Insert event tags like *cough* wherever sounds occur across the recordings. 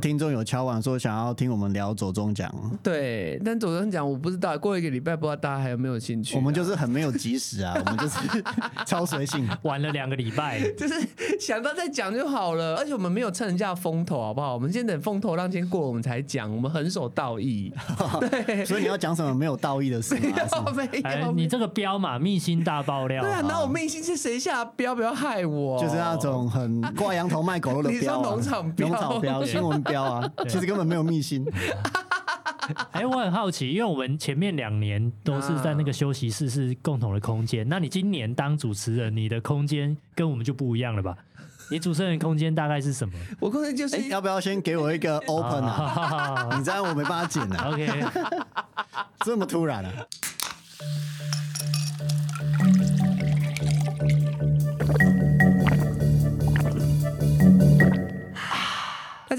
听众有敲碗说想要听我们聊左中奖，对，但左中奖我不知道，过一个礼拜不知道大家还有没有兴趣啊、我们就是很没有及时啊，我们就是 *laughs* 超随性。玩了两个礼拜，就是想到再讲就好了，而且我们没有趁人家风头，好不好？我们先等风头浪尖过，我们才讲，我们很守道义。对，*laughs* 所以你要讲什么没有道义的事 *laughs* 没吗？是吗有没哎有，，你这个标嘛，密心大爆料。对啊，那我密心是谁下的标？不要害我，就是那种很挂羊头卖狗肉的你说标、啊，农场标农场标、新闻标 *laughs* 啊，其实根本没有密信。*laughs* 哎，我很好奇，因为我们前面两年都是在那个休息室是共同的空间，那你今年当主持人，你的空间跟我们就不一样了吧？你主持人空间大概是什么我空间就是哎、要不要先给我一个 open 啊？啊你这样我没办法剪啊？*laughs* OK，这么突然啊！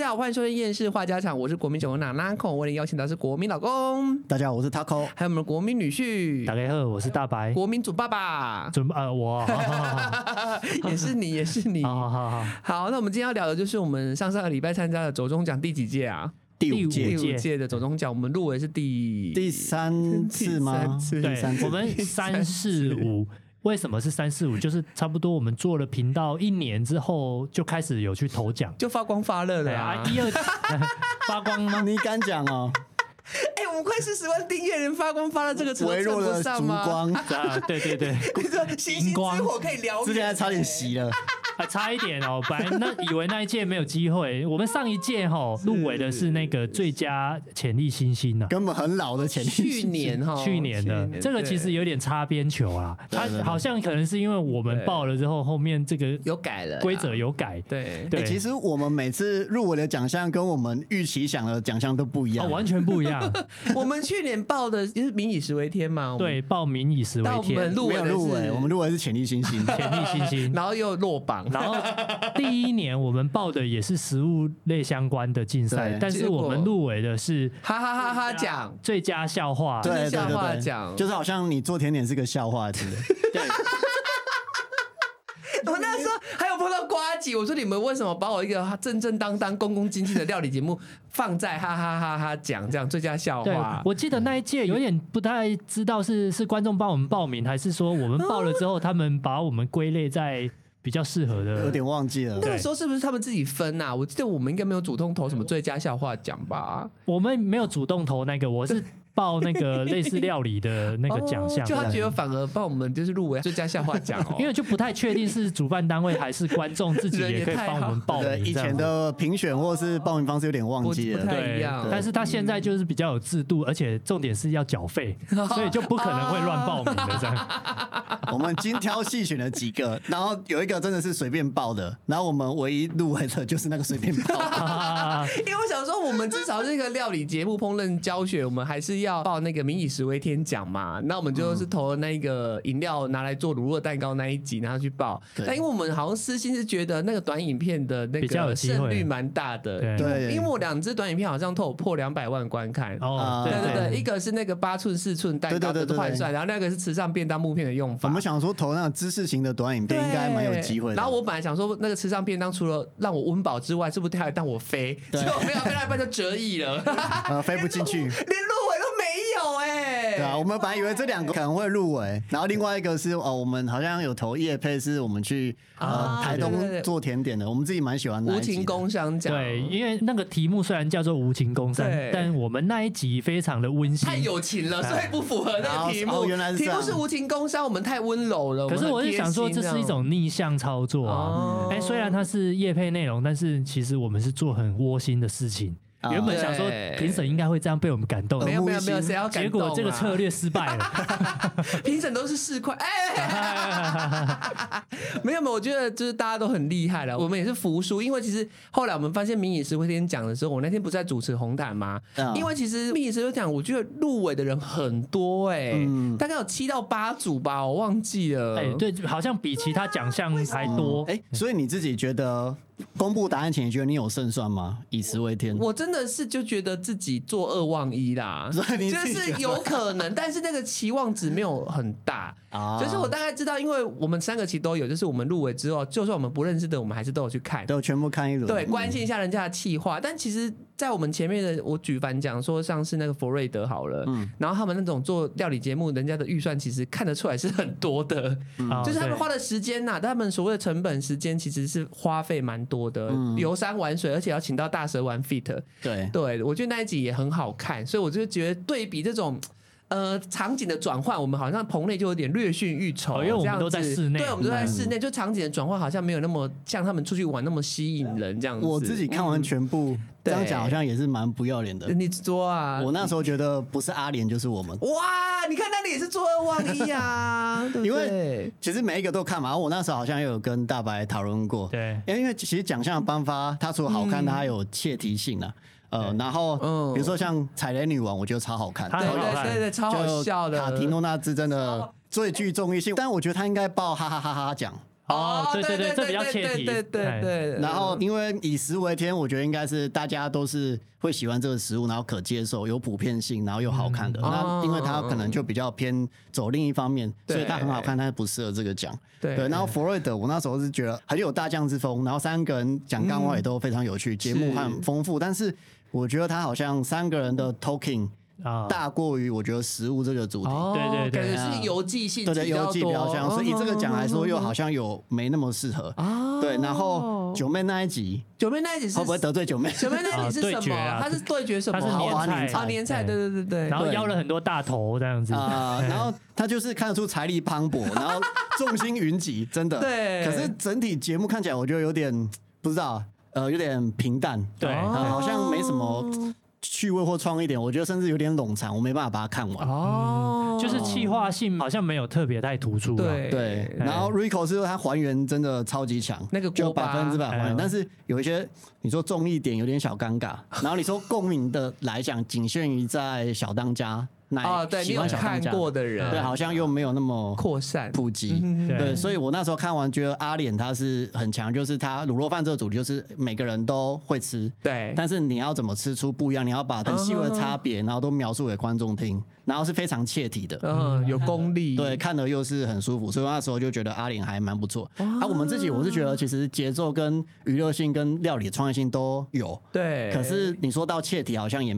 家好，欢迎收听厌世话家常，我是国民九公娜娜孔，为您邀请到是国民老公，大家好，我是 Taco。还有我们的国民女婿大，家好，我是大白，国民主爸爸，准呃我，好好好也是你，也是你。*laughs* 好好好好，那我们今天要聊的就是我们上上个礼拜参加的走中奖第几届啊？第五届第届五届的走中奖，我们入围是第第三次吗？对 *laughs* 第三，次我们三四五。*laughs* 为什么是三四五？就是差不多我们做了频道一年之后，就开始有去投奖。就发光发热的啊对啊，！一二发光吗？*laughs* *laughs* 你敢讲哦？*laughs* 哎，我们快四十万订阅，人发光发到这个程度称微弱的不上吗？烛光，*laughs* 啊，对对对，*laughs* 你说星星之火可以燎原，之前还差点熄了。还差一点哦。本来那以为那一届没有机会，我们上一届哈入围的是那个最佳潜力新星呢、根本很老的潜力新星。去年哈，去年的这个其实有点擦边球啊，它对对好像可能是因为我们报了之后，后面这个有改了规则有改，对对，哎其实我们每次入围的奖项跟我们预期想的奖项都不一样。哦完全不一样。*laughs* 我们去年报的就是民以食为天嘛，我们，对，报民以食为但我们天，入围的没有入围，是我们入围是潜力新星。潜力新星。*laughs* 然后又落榜，然后第一年我们报的也是食物类相关的竞赛对，但是我们入围的是哈哈哈哈奖，最佳笑话。对对笑话奖就是好像你做甜点是个笑话之类。对，*laughs* 我那时候还有碰到我说你们为什么把我一个正正当当、恭恭敬敬的料理节目放在哈哈哈哈讲这样最佳笑话，？我记得那一届有点不太知道是是观众帮我们报名，还是说我们报了之后，他们把我们归类在比较适合的。有点忘记了那。个时候是不是他们自己分啊？我记得我们应该没有主动投什么最佳笑话奖吧？我们没有主动投那个，我是报那个类似料理的那个奖项哦，就他觉得反而报我们就是入围最佳笑话奖哦，*laughs* 因为就不太确定是主办单位还是观众自己 *laughs* 也也可以帮我们报对，名。以前的评选或是报名方式有点忘记了。对但是他现在就是比较有制度，而且重点是要缴费，*laughs* 所以就不可能会乱报名的这样。我们精挑细选了几个，然后有一个真的是随便报的，然后我们唯一入围的就是那个随便报。啊因为我想说，我们至少是一个料理节目、烹饪教学，我们还是要报那个“民以食为天”奖嘛。那我们就是投了那个饮料拿来做乳酪蛋糕那一集，然后去报。对但因为我们好像私心是觉得那个短影片的那个胜率蛮大的，对因为因为我两支短影片好像都有破两百万观看。哦啊，对对对对，一个是那个八寸四寸蛋糕的换算，然后那个是慈善便当木片的用法。我们想说投那个知识型的短影片应该蛮有机会的。然后我本来想说，那个慈善便当除了让我温饱之外，是不是他还让我飞？结果没有，飞到一半就折翼了，*laughs* 呃飞不进去。*laughs* 连入围都没有哎、对啊，我们本来以为这两个可能会入围，然后另外一个是哦，我们好像有投叶配，是我们去呃啊台东做甜点的，我们自己蛮喜欢的无情工商奖，对，因为那个题目虽然叫做无情工商，但我们那一集非常的温馨太。友情了，所以不符合那个题目。原来是题目是无情工商，我们太温柔了。可是我是想说，这是一种逆向操作哦啊。哎，虽然它是叶配内容，但是其实我们是做很窝心的事情。啊原本想说对评审应该会这样被我们感动没，有没有没有，谁要感结动结果这个策略失败了。*laughs* 评审都是四块，哎，*laughs* 没有没有，我觉得就是大家都很厉害了，我们也是服输，因为其实后来我们发现民以食会天讲的时候，我那天不是在主持红毯吗？嗯因为其实民以食会讲，我觉得入围的人很多哎、嗯大概有七到八组吧，我忘记了。哎，对，好像比其他奖项还多。哎，所以你自己觉得公布答案前，你觉得你有胜算吗？以食为天，我真的是就觉得自己作恶忘一啦，*laughs* 就是有可能，*laughs* 但是那个期望值没有很大。啊就是我大概知道，因为我们三个其实都有，就是我们入围之后，就算我们不认识的，我们还是都有去看。都全部看一轮，对，关心一下人家的气话。但其实，在我们前面的，我举凡讲说，像是那个佛瑞德好了，嗯然后他们那种做料理节目，人家的预算其实看得出来是很多的，嗯就是他们花的时间呐、他们所谓的成本时间其实是花费蛮多的，嗯游山玩水，而且要请到大蛇玩 fit。对对，我觉得那一集也很好看，所以我就觉得对比这种。呃，场景的转换，我们好像棚内就有点略逊欲筹，哦因为我们都在室内对，我们都在室内，就场景的转换好像没有那么像他们出去玩那么吸引人这样子。我自己看完全部，这样对讲好像也是蛮不要脸的。你说啊，我那时候觉得不是阿莲就是我们，哇，你看那里也是做二忘一啊，*laughs* 对对？因为其实每一个都看嘛。我那时候好像也有跟大白讨论过，对因为因为其实奖项的颁发，它除了好看，它还有切题性啊。呃，然后嗯。比如说像踩雷女王，我觉得超好看，对对对对，超好笑的。卡提诺纳兹真的最具综艺性，但我觉得他应该报哈哈哈哈奖。哦，对对对对，这比较切题，对对哎对。然后，因为以食为天，我觉得应该是大家都是会喜欢这个食物，然后可接受、有普遍性，然后又好看的。嗯。那因为它可能就比较偏走另一方面，所以它很好看，但是不适合这个奖。对。对，然后弗瑞德，我那时候是觉得很有大将之风，然后三个人讲干话也都非常有趣，节目很丰富，但是我觉得他好像三个人的 talking 啊，大过于我觉得食物这个主题。哦对对对感觉是游记性质对对，游记比较像，所以以这个奖来说，又好像像有没那么适合。啊对，然后九妹那一集九妹那一集是会不会得罪九妹？九妹那一集是什么？啊对决啊他是对决什么？它是年菜年菜啊，年菜，对对对对。然后邀了很多大头这样子啊、*laughs* 然后他就是看得出财力磅礴，然后众星云集，真的。对可是整体节目看起来，我觉得有点不知道，呃，有点平淡，对。呃好像没什么趣味或创意点。我觉得甚至有点冗长，我没办法把它看完。哦，就是气化性好像没有特别太突出啊。对。对，然后 Rico 是说他还原真的超级强，那个就百分之百还原，哎但是有一些你说综艺点有点小尴尬，然后你说共鸣的来讲，仅限于在小当家那哦，对喜欢小当家，过的人，对，好像又没有那么扩散。普及。嗯对对，所以我那时候看完觉得阿脸他是很强，就是他卤肉饭这个主题就是每个人都会吃，对，但是你要怎么吃出不一样，你要把很细微的差别，然后都描述给观众听，然后是非常切题的。嗯，有功力，对，看的又是很舒服，所以那时候就觉得阿脸还蛮不错。啊，我们自己我是觉得其实节奏跟娱乐性跟料理的创意性都有，对，可是你说到切题，好像也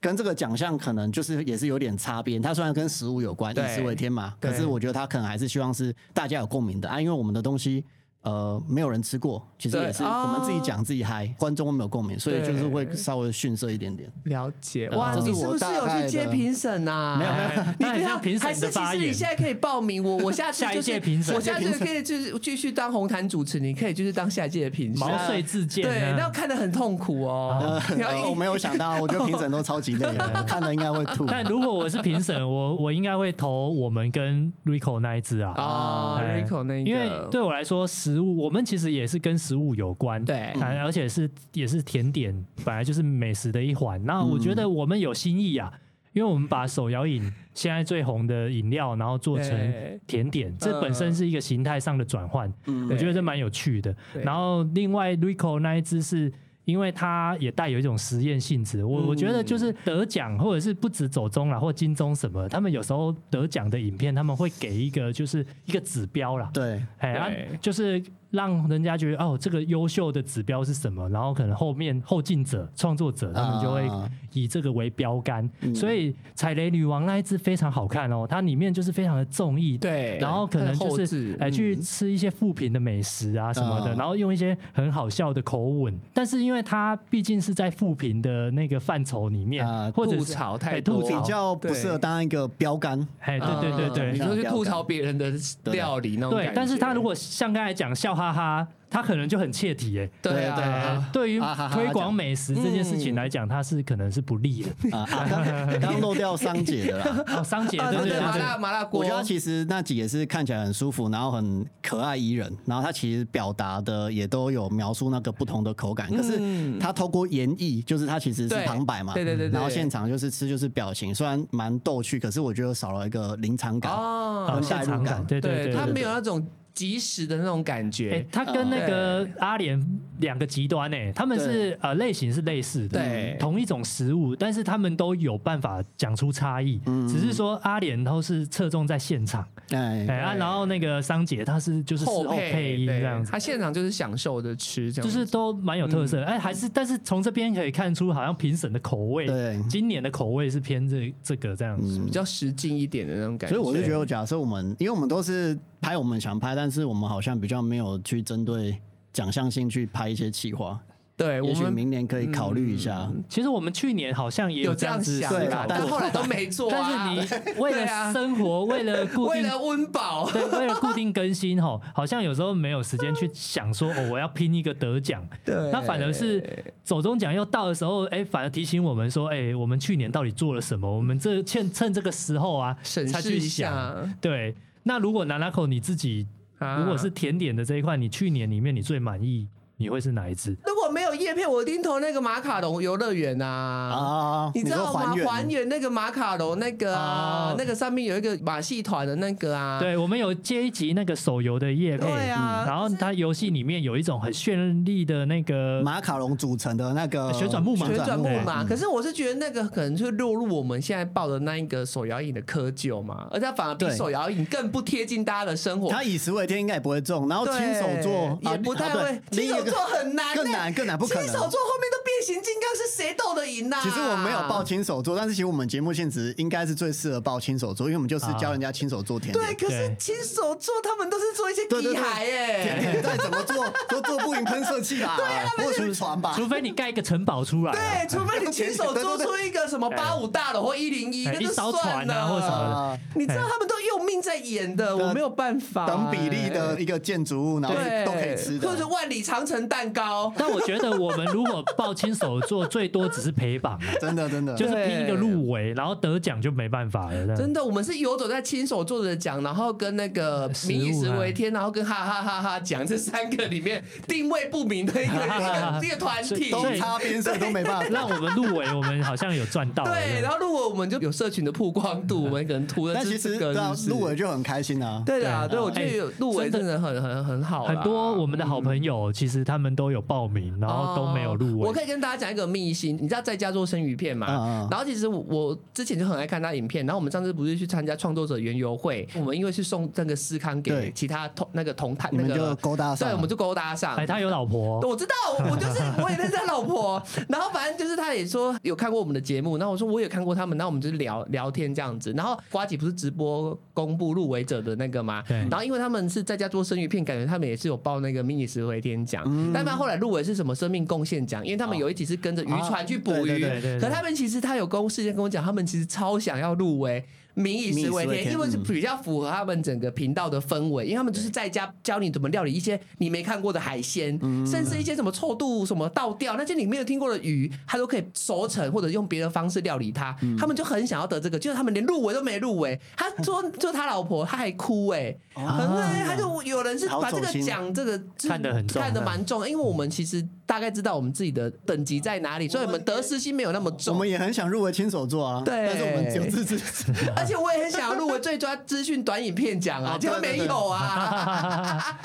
跟这个奖项可能就是也是有点擦边。它虽然跟食物有关，以对食为天嘛，可是我觉得它可能还是希望是大家有共鸣的啊，因为我们的东西。呃，没有人吃过，其实也是哦我们自己讲自己嗨，观众没有共鸣，所以就是会稍微逊色一点点。了解哇，你是不是有去接评审呐？没有没有你不要评审还是其的发言实你现在可以报名，我我下次下一就是届评审我下次可以就是继续当红毯主持，你可以就是当下一届的评审。毛遂自荐对，呢那看得很痛苦哦。我 *laughs* 没有想到，我觉得评审都超级累，*laughs* 看了应该会吐。但如果我是评审，我我应该会投我们跟 Rico 那一支啊。哦哎，Rico 那一个，因为对我来说，食物我们其实也是跟食物有关，对啊而且是也是甜点，本来就是美食的一环。那我觉得我们有新意啊，因为我们把手摇饮现在最红的饮料，然后做成甜点，这本身是一个形态上的转换，嗯我觉得这蛮有趣的。然后另外 Rico 那一支是。因为它也带有一种实验性质，我我觉得就是得奖或者是不止走中啦，或金钟什么，他们有时候得奖的影片，他们会给一个就是一个指标啦，对，哎，就是让人家觉得哦，这个优秀的指标是什么，然后可能后面后进者、创作者他们就会啊。以这个为标杆。嗯。所以《踩雷女王》那一支非常好看哦，它里面就是非常的综艺，对，然后可能就是置哎去嗯。吃一些富平的美食啊什么的，嗯然后用一些很好笑的口吻，但是因为它毕竟是在富平的那个范畴里面啊，或者是吐槽太比，较不适合当一个标杆。哎对对对。对嗯你，说去吐槽别人的料理那种对。但是他如果像刚才讲笑哈哈，他可能就很切题哎。对对啊，对于推广美食这件事情嗯来讲，它是可能是不利的。啊，啊刚刚漏掉桑姐的啦。哦，桑姐，啊对对对麻辣麻辣锅，我觉得其实那集也是看起来很舒服，然后很可爱宜人，然后他其实表达的也都有描述那个不同的口感，可是嗯他透过演绎，就是他其实是旁白嘛，对对对对然后现场就是吃就是表情，虽然蛮逗趣，可是我觉得少了一个临场感。哦。哦，跟现场感，对对对，他对没有那种及时的那种感哎、觉。他跟那个阿莲两个极端哎、他们是呃类型是类似的，对。同一种食物，但是他们都有办法讲出差异，只是说阿联都是侧重在现场，哎、哎，啊，然后那个桑姐她是就是事后配音这样子。他现场就是享受着吃，这样就是都蛮有特色哎、还是但是从这边可以看出，好像评审的口味，对。今年的口味是偏这这个这样子。比较实际一点的那种感觉。所以我就觉得，假设我们，因为我们都是拍我们想拍，但是我们好像比较没有去针对奖项性去拍一些企划，也许对我们明年可以考虑一下。其实我们去年好像也有这样子想思考过，但后来都没做但啊。是你为了生活，为了固定为了温饱，对，为了固定更新吼，好像有时候没有时间去想说哦，我要拼一个得奖。对那反而是走中奖又到的时候，哎，反而提醒我们说，哎，我们去年到底做了什么？我们这趁趁这个时候啊，审视一才去想。下。对，那如果拿拿口你自己，啊如果是甜点的这一块，你去年里面你最满意，你会是哪一支？如果没有叶片，我盯头那个马卡龙游乐园啊。啊，你知道吗？还原还原那个马卡龙那个啊哦，那个上面有一个马戏团的那个啊。对，我们有接一集那个手游的叶啊嗯然后它游戏里面有一种很绚丽的那个马卡龙组成的那个旋转木马旋转木马，嗯可是我是觉得那个可能就落入我们现在报的那一个手摇椅的窠臼嘛，而且它反而比手摇椅更不贴近大家的生活。他以食为天应该也不会中，然后对亲手做也不太会，亲手做很难欸，更难更难不可能亲手做后面都变形金刚，是谁斗得赢呐？其实我没有报亲手做，但是其实我们节目性质应该是最适合报亲手做，因为我们就是教人家亲手做甜对，可是亲手做他们都是做一些对对对机海甜哎。点再怎么做都做不赢喷射器 *laughs* 啦，或者是船吧。除非你盖一个城堡出来啊、对，除非你亲手做出一个 *laughs* 什么八五大楼或一零一，哎那就一艘船算了。啊或什么的啊，你知道他们都用命在演的，我没有办法。等比例的一个建筑物，然后都可以吃的或。者是万里长城蛋糕。但我觉得我们如果报亲手做，最多只是陪榜啊，*laughs* 真的真的，就是拼一个入围，然后得奖就没办法了。真的，我们是游走在亲手做的奖，然后跟那个 *laughs* 民以食啊为天，然后跟哈哈哈哈奖这三个里面定位不明的一个一 *laughs* 个团体。都擦边色都没办法。让我们入围，我们好像有赚到。对，然后如果我们就有社群的曝光度，我们可能图的但其是这个，实入围就很开心啊。对的啊，对对，我觉得入围真的很很很好，很多我们的好朋友，其实他们都有报名，然后都没有入围。哦我可以跟大家讲一个秘辛，你知道在家做生鱼片嘛？嗯嗯然后其实我我之前就很爱看他影片，然后我们上次不是去参加创作者园游会，我们因为是送那个思康给其他同那个同台那个就勾搭上。对，我们就勾搭上。哎，他有老婆，我知道，我就是我也认识他老婆，*laughs* 然后反正就是他也说有看过我们的节目，然后我说我也看过他们，然后我们就是聊聊天这样子，然后瓜姐不是直播公布入围者的那个嘛，对。然后因为他们是在家做生鱼片，感觉他们也是有报那个迷你十回天奖，嗯。但他后来入围是什么？生命贡献奖，因为他们有一集是跟着渔船去捕鱼，可他们其实他有公事先跟我讲，他们其实超想要入围。民以食为天，因为是比较符合他们整个频道的氛围，因为他们就是在家教你怎么料理一些你没看过的海鲜，甚至一些什么臭肚、什么倒吊那些你没有听过的鱼，他都可以熟成或者用别的方式料理它。他们就很想要得这个，就是他们连入围都没入围。他说，就他老婆，他还哭哎、很对，他就有人是把这个奖这个看得很重看得蛮重，因为我们其实大概知道我们自己的等级在哪里，所以我们得失心没有那么重我。们也很想入围亲手做啊，对但是我们只有自制。*laughs* *laughs* 而且我也很想要入围最佳资讯短影片奖啊，哦结果对对对没有啊。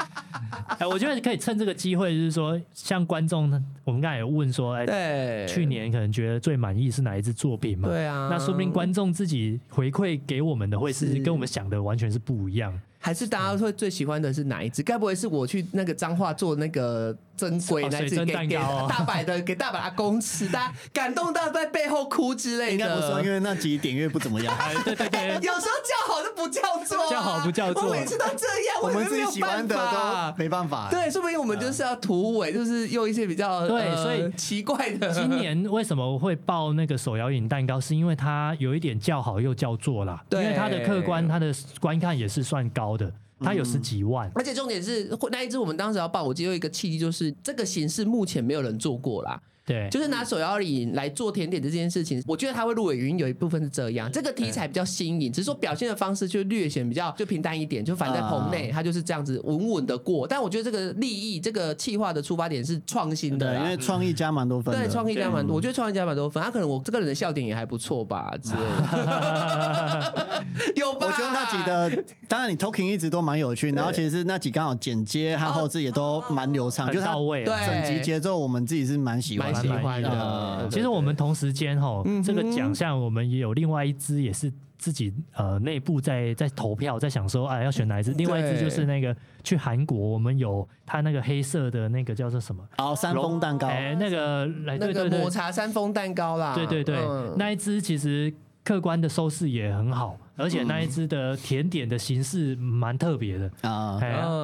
*laughs* 哎，我觉得可以趁这个机会，就是说，像观众，我们刚才有问说，哎，对，去年可能觉得最满意是哪一支作品嘛？对啊那说不定观众自己回馈给我们的会是是跟我们想的完全是不一样。还是大家会最喜欢的是哪一支？该不会是我去那个彰化做那个珍贵哦那一支水蒸给大白的 *laughs* 给大白阿公吃，大家感动到在背后哭之类的。应该不是，因为那集点阅不怎么样。哎，对对对，有时候叫好就不叫座啊，叫好不叫座我每次都这样，我们也没有自己喜欢的办法都没办法。对，说不定我们就是要突围，就是用一些比较呃对所以奇怪的。今年为什么会报那个手摇饮蛋糕？是因为它有一点叫好又叫座啦，因为它的客观、它的观看也是算高的，它有十几万。而且重点是那一只我们当时要报，我只有一个契机，就是这个形式目前没有人做过啦。对，就是拿手摇椅来做甜点这件事情，我觉得他会入围原因有一部分是这样，这个题材比较新颖，只是说表现的方式就略显比较就平淡一点，就反正在棚内啊他就是这样子稳稳的过。但我觉得这个利益、这个企划的出发点是创新的对，因。为创意加蛮多分。对，创意加蛮嗯多，我觉得创意加蛮多分。他可能我这个人的笑点也还不错吧之类的，*laughs* 有吧？我觉得那几的，当然你 talking 一直都蛮有趣，然后其实那几刚好剪接和后置也都蛮流畅，就到位整集节奏我们自己是蛮喜欢蛮喜的。欢的呃。其实我们同时间哈，这个奖项我们也有另外一支也是自己呃内部在在投票，在想说哎要选哪一支。另外一支就是那个去韩国，我们有它那个黑色的那个叫做什么？哦，山峰蛋糕，哎，那个来那个对对对抹茶山峰蛋糕啦，对对对嗯，那一支其实客观的收视也很好，而且那一只的甜点的形式蛮特别的。啊，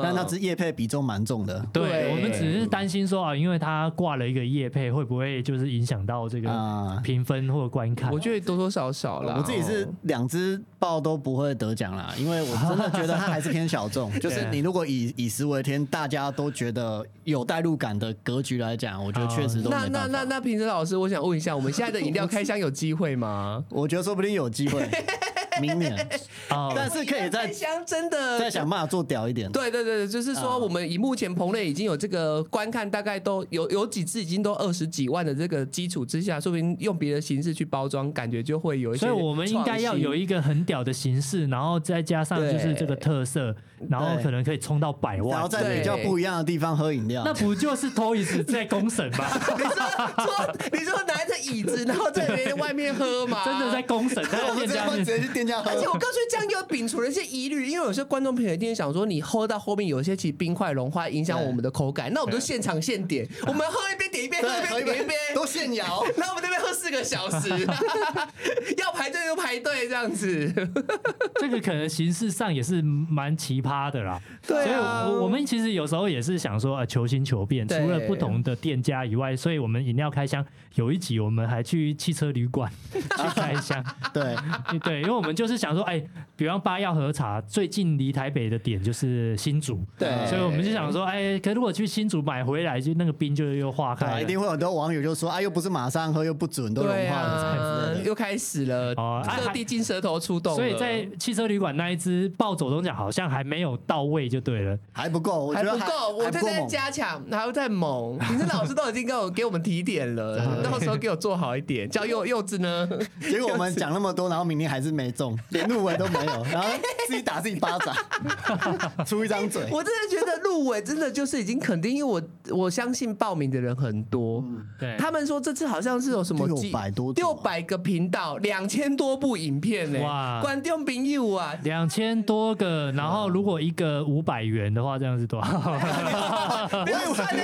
但那只叶配比重蛮重的。对对我们只是担心说啊，因为它挂了一个叶配，会不会就是影响到这个啊评分或观看？我觉得多多少少啦。我自己是两只豹都不会得奖啦，因为我真的觉得它还是偏小众。*laughs* 就是你如果以以食为天，大家都觉得有代入感的格局来讲，我觉得确实都那那。那那评审老师，我想问一下，我们现在的饮料开箱有机会吗？*laughs* 我觉得说不定有机会，*laughs* 明年，*laughs* 哦。但是可以开再想真的。再想办法做屌一点。对对对，就是说，啊我们以目前棚内已经有这个观看，大概都有有几次已经都二十几万的这个基础之下，说不定用别的形式去包装，感觉就会有一些。所以我们应该要有一个很屌的形式，然后再加上就是这个特色，然后可能可以冲到百万然后。在比较不一样的地方喝饮料那。不就是 Toys 在公审吗？*laughs* 你说说你说拿着椅子，然后在别人外面喝嘛？*laughs* 真的在公审，在我们店家 *laughs* 面直接会直接去店家喝而。且我告诉你，这样又摒除了一些疑虑，因为有些观众朋友一定想说，你喝到后面有一些其实冰块融化影响我们的口感，那我们就现场现点，我们喝一边点一边，喝一杯点一边，都现摇。然后我们那边喝四个小时，要排队就排队这样子。这个可能形式上也是蛮奇葩的啦。对啊所以我我们其实有时候也是想说，呃，求新求变，除了不同的店家以外，所以我们饮料开箱有一集我们还去汽车旅馆 *laughs* 去开箱。*laughs* 对，*laughs* 对，因为我们就是想说，哎，比方八药和茶最近离台北的点就是新竹，对所以我们就想说，哎，可如果去新竹买回来，就那个冰就又化开了。一定会有很多网友就说啊，又不是马上喝，又不准，都融化了。又开始了，各地金舌头出动了，所以在汽车旅馆那一只暴走中奖好像还没有到位，就对了。还不够，我觉得还不够，我在在还不够猛。加强，还要再猛。*laughs* 评审老师都已经给我给我们提点了，到时候给我做好一点。叫柚柚子呢？结果我们讲那么多，然后明天还是没中，*laughs* 连入围都没有，然后自己打自己巴掌，*laughs* 出一张嘴。我真的觉得入围真的就是已经肯定，因为我我相信报名的人很多。对，他们说这次好像是有什么六百多组六百个频道，两千多部影片呢、哇观众朋友啊，两千多个，然后如果一个五百元的话，这样是多少？*laughs* 我以为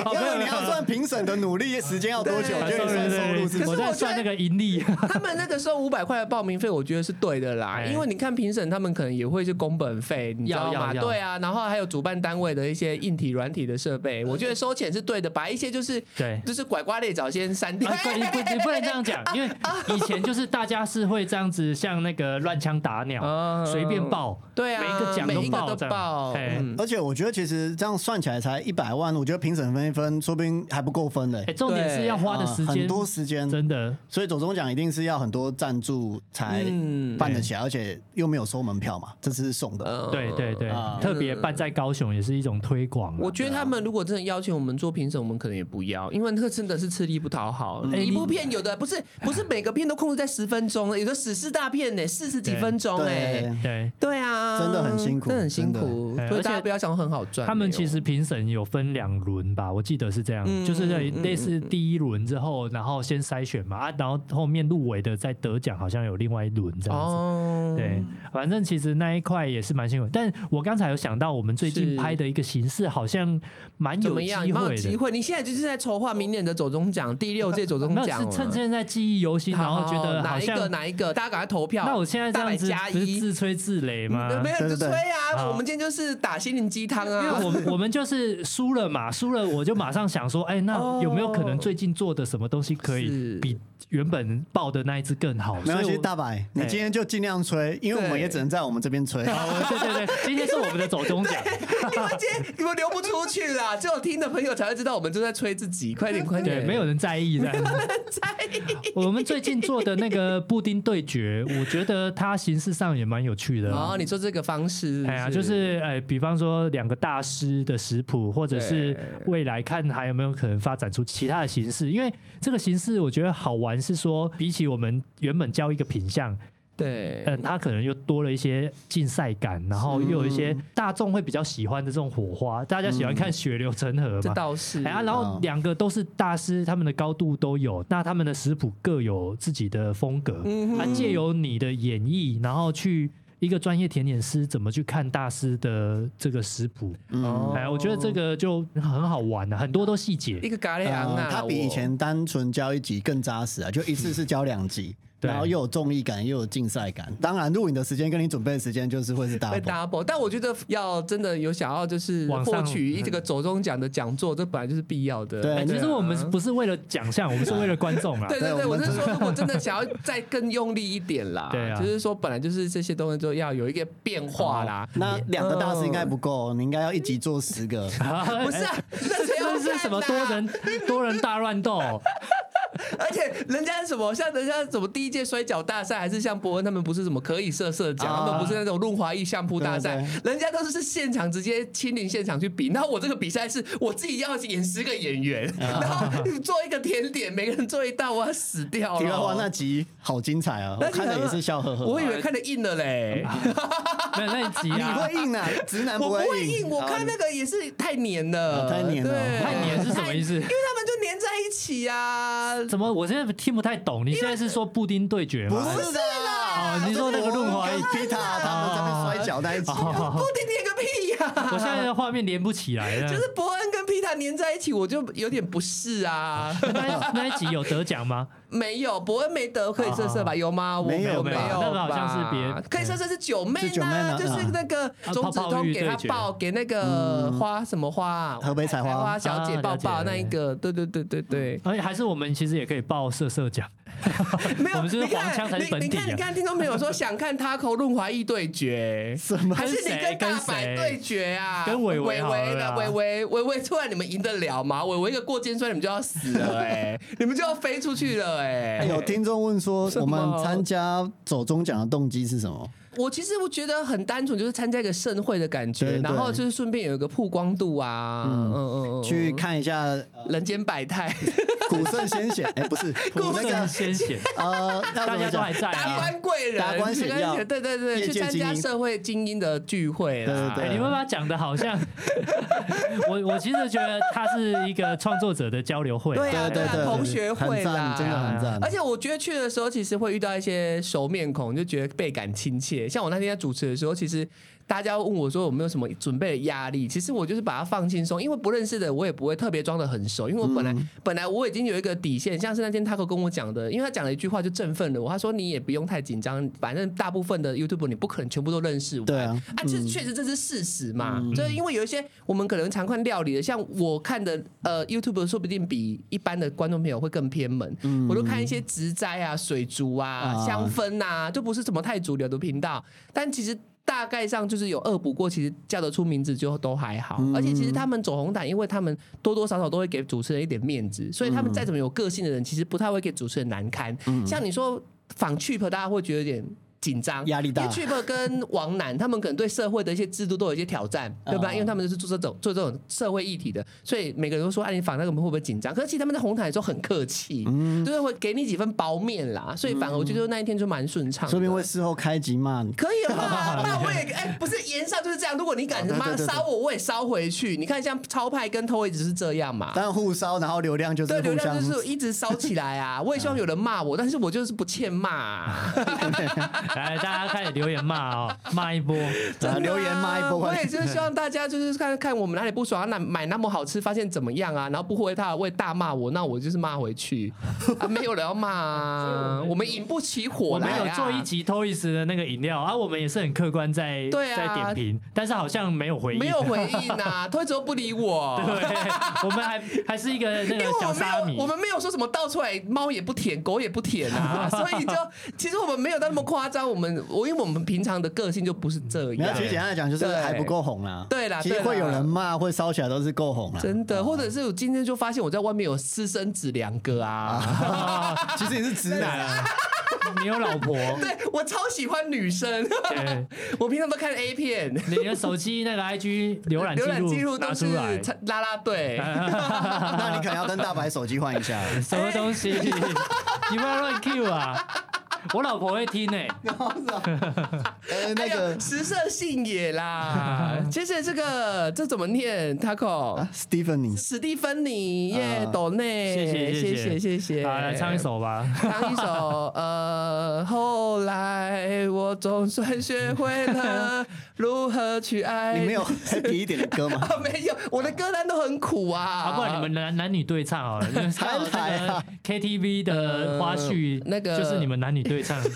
我以为你要算评审的努力时间要多久，就你算收入是可是我在算那个盈利。他们那个收五百块的报名费，我觉得是对的啦，哎。因为你看评审他们可能也会是工本费，你知道吗？要要要。对啊，然后还有主办单位的一些硬体、软体的设备，我觉得收钱是对的，把一些就是对。就是拐瓜裂枣先删掉。啊不你不你不能这样讲，*laughs* 因为以前就是大家是会这样子，像那个乱枪打鸟，嗯随便报，对啊，每一个奖都报这样报，哎嗯而且我觉得其实这样算起来才一百万，我觉得评审分一分，说不定还不够分嘞。哎，。重点是要花的时间啊很多时间，真的。所以总中奖一定是要很多赞助才嗯。办得起来，而且又没有收门票嘛，这次是送的。嗯。对对对。啊，特别办在高雄也是一种推广啊。我觉得他们如果真的邀请我们做评审，我们可能也不要，因为那个真的是吃力不讨好。一部片有的不是不是每个片都控制在十分钟，有的史诗大片呢，四十几分钟哎。对，对。对啊，真的很辛苦真的很辛苦真的，所以大而且家不要想很好赚。他们其实评审有分两轮吧，我记得是这样，嗯就是类似第一轮之后，然后先筛选嘛，啊，然后后面入围的再得奖，好像有另外一轮这样子。哦，对，反正其实那一块也是蛮辛苦，但我刚才有想到，我们最近拍的一个形式好像蛮有机怎么样？有没有会的。机会？你现在就是在筹划明年的走中奖，第六届走中奖。是趁现在记忆犹新，然后觉得好哪一个。哪一个，大家赶快投票。那我现在这样子大百加一不是自吹自擂吗？没有就吹啊！我们今天就是打心灵鸡汤因为啊。我们我们就是输了嘛，输了我就马上想说，哎，那有没有可能最近做的什么东西可以比原本报的那一只更好？没关系，所以我大白，你今天就尽量吹，吹，因为我们也只能在我们这边吹。好，对对对，今天是我们的走中奖。*laughs* 你们今天你们流不出去啦，只有听的朋友才会知道我们正在吹自己。快点，快点，对，没有人在意的。在意。我们最近做的那个布丁对决，我觉得它形式上也蛮有趣的。哦，你说这个方式，哎呀，就是哎，比方说两个大师的食谱，或者是未来看还有没有可能发展出其他的形式。因为这个形式我觉得好玩，是说比起我们原本教一个品相。对，嗯，他可能又多了一些竞赛感，然后又有一些大众会比较喜欢的这种火花，大家喜欢看血流成河嘛，这倒是。哎呀，然后两个都是大师，他们的高度都有，那他们的食谱各有自己的风格，嗯，啊，借由你的演绎，然后去一个专业甜点师怎么去看大师的这个食谱，嗯，哎，我觉得这个就很好玩的，很多都细节。一个咖喱昂啊，它比以前单纯教一集更扎实啊，就一次是教两集。然后又有综艺感，又有竞赛感。当然，录影的时间跟你准备的时间就是会是 double。但我觉得要真的有想要就是获取这个走中奖的讲座，这本来就是必要的。对，其实我们不是为了奖项，我们是为了观众啊。对对对，我是说，如果真的想要再更用力一点啦，对啊，就是说本来就是这些东西就要有一个变化啦。那两个大师应该不够，你应该要一集做十个。*laughs* 不是，*laughs* 这是什么多人多人大乱斗？而且人家什么像人家什么第一届摔跤大赛，还是像伯恩他们不是什么可以射射奖，他们不是那种润滑液相扑大赛，人家都是是现场直接亲临现场去比。然后我这个比赛是我自己要演十个演员，然后做一个甜点，每个人做一道，我要死掉了。哇，那集好精彩啊！我看的也是笑呵呵。我以为看的硬了嘞，*laughs* 没有那一集你会硬啊？直男不会硬，我看那个也是太黏了，太黏了，太黏是什么意思？因为他们就黏在一起啊。怎么？我现在听不太懂。你现在是说布丁对决吗？不是的啦，你说那个润滑液皮塔他们在那摔跤那一集，布丁黏个屁呀！我现在的画面连不起来了。就是伯恩跟皮塔黏在一起，我就有点不适啊。那那一集有得奖吗？*laughs* 没有，伯恩没得可以色色吧？有吗？我没有，没有，那个好像是别可以色色是九妹呢，就是那个中子通给他抱给那个花什么花，河北采花小姐抱抱那一个，对对对对对。而且还是我们其实也可以报色色奖。*laughs* 没有，我们是黄腔才是本地。你看，你看，听众朋友说想看他口润滑液对决，什么？还是你跟大白对决啊？跟伟伟的伟伟伟伟，突然你们赢得了吗？伟伟一个过肩摔，你们就要死了哎，*laughs* 你们就要飞出去了哎。有听众问说，我们参加走中奖的动机是什么？我其实我觉得很单纯，就是参加一个盛会的感觉，然后就是顺便有一个曝光度啊，嗯嗯嗯，去看一下人间百态，*laughs* 古圣先贤，哎，不是 *laughs* 古圣先贤，呃，大家都还在达官贵人，达官显要，对对对，去参加社会精英的聚会，对对对，你们把它讲的好像，我我其实觉得它是一个创作者的交流会，对对对，同学会啦，真的很赞，而且我觉得去的时候其实会遇到一些熟面孔，就觉得倍感亲切。像我那天在主持的时候，其实。大家问我说有没有什么准备的压力？其实我就是把它放轻松，因为不认识的我也不会特别装的很熟，因为我本来本来我已经有一个底线，像是那天 Taco 跟我讲的，因为他讲了一句话就振奋了我，他说你也不用太紧张，反正大部分的 YouTube 你不可能全部都认识我，对啊，啊，这确实这是事实嘛，就因为有一些我们可能常看料理的，像我看的呃 YouTube 说不定比一般的观众朋友会更偏门，我都看一些植栽啊、水族啊、香氛呐，就不是什么太主流的频道，但其实。大概上就是有恶补过，其实叫得出名字就都还好。而且其实他们走红毯，因为他们多多少少都会给主持人一点面子，所以他们再怎么有个性的人，其实不太会给主持人难堪。像你说仿 cheap，大家会觉得有点。紧张，压力大。因为 Trip 跟王楠他们可能对社会的一些制度都有一些挑战，对吧？因为他们是做这种做这种社会议题的，所以每个人都说：“哎，你访那个会不会紧张？”可是其实他们在红毯的时候很客气，就是会给你几分薄面啦。所以反而我觉得那一天就蛮顺畅。说明会事后开集骂你，可以吗？*laughs* 那我也哎，不是言上就是这样。如果你敢妈烧我，我也烧回去。你看像超派跟偷一直是这样嘛？但互烧，然后流量就是对流量就是一直烧起来啊！我也希望有人骂我，*laughs* 但是我就是不欠骂。*laughs* 来，大家开始。留言骂哦，骂一波，留言骂一波。我也是希望大家就是看看我们哪里不爽，那买那么好吃，发现怎么样啊？然后不回他，会大骂我，那我就是骂回去 *laughs* 啊！没有人要骂啊，我们引不起火来啊。我们有做一集 Toys 的那个饮料啊，我们也是很客观在在点评，但是好像没有回应，没有回应 *laughs* 呐，Toys 都不理我。对，我们还还是一个那个小沙米，我们没有说什么倒出来猫也不舔，狗也不舔啊，*laughs* 所以就其实我们没有到那么夸张。常我们我因为我们平常的个性就不是这样其。实简单来讲就是对还不够红啦。对啦其实会有人骂，会烧起来都是够红啦。真的，或者是我今天就发现我在外面有私生子两个啊，*laughs* 其实你是直男啊，*laughs* 你有老婆，对我超喜欢女生，*laughs* 我平常都看 A 片，你的手机那个 IG 浏览浏览记记录录都是拿出来，唱啦啦队，那你可能要跟大白手机换一下了。什么东西？你不要乱 Q 啊！我老婆会听诶、*laughs* 呃，*laughs* 那哎个呀食色性也啦。*laughs* 接着这个这怎么念？Taco 啊 Stephanie，史蒂芬妮耶啊，抖内，谢谢谢谢谢谢。好，来唱一。首吧。唱一首，呃，后来我总算学会了如何去爱。你没有 happy 一点的歌吗？*laughs* 啊？没有，我的歌单都很苦啊。啊，不然你们男男女对唱好了，就是还来那个啊 KTV 的花絮，呃那个就是你们男女对唱。*laughs*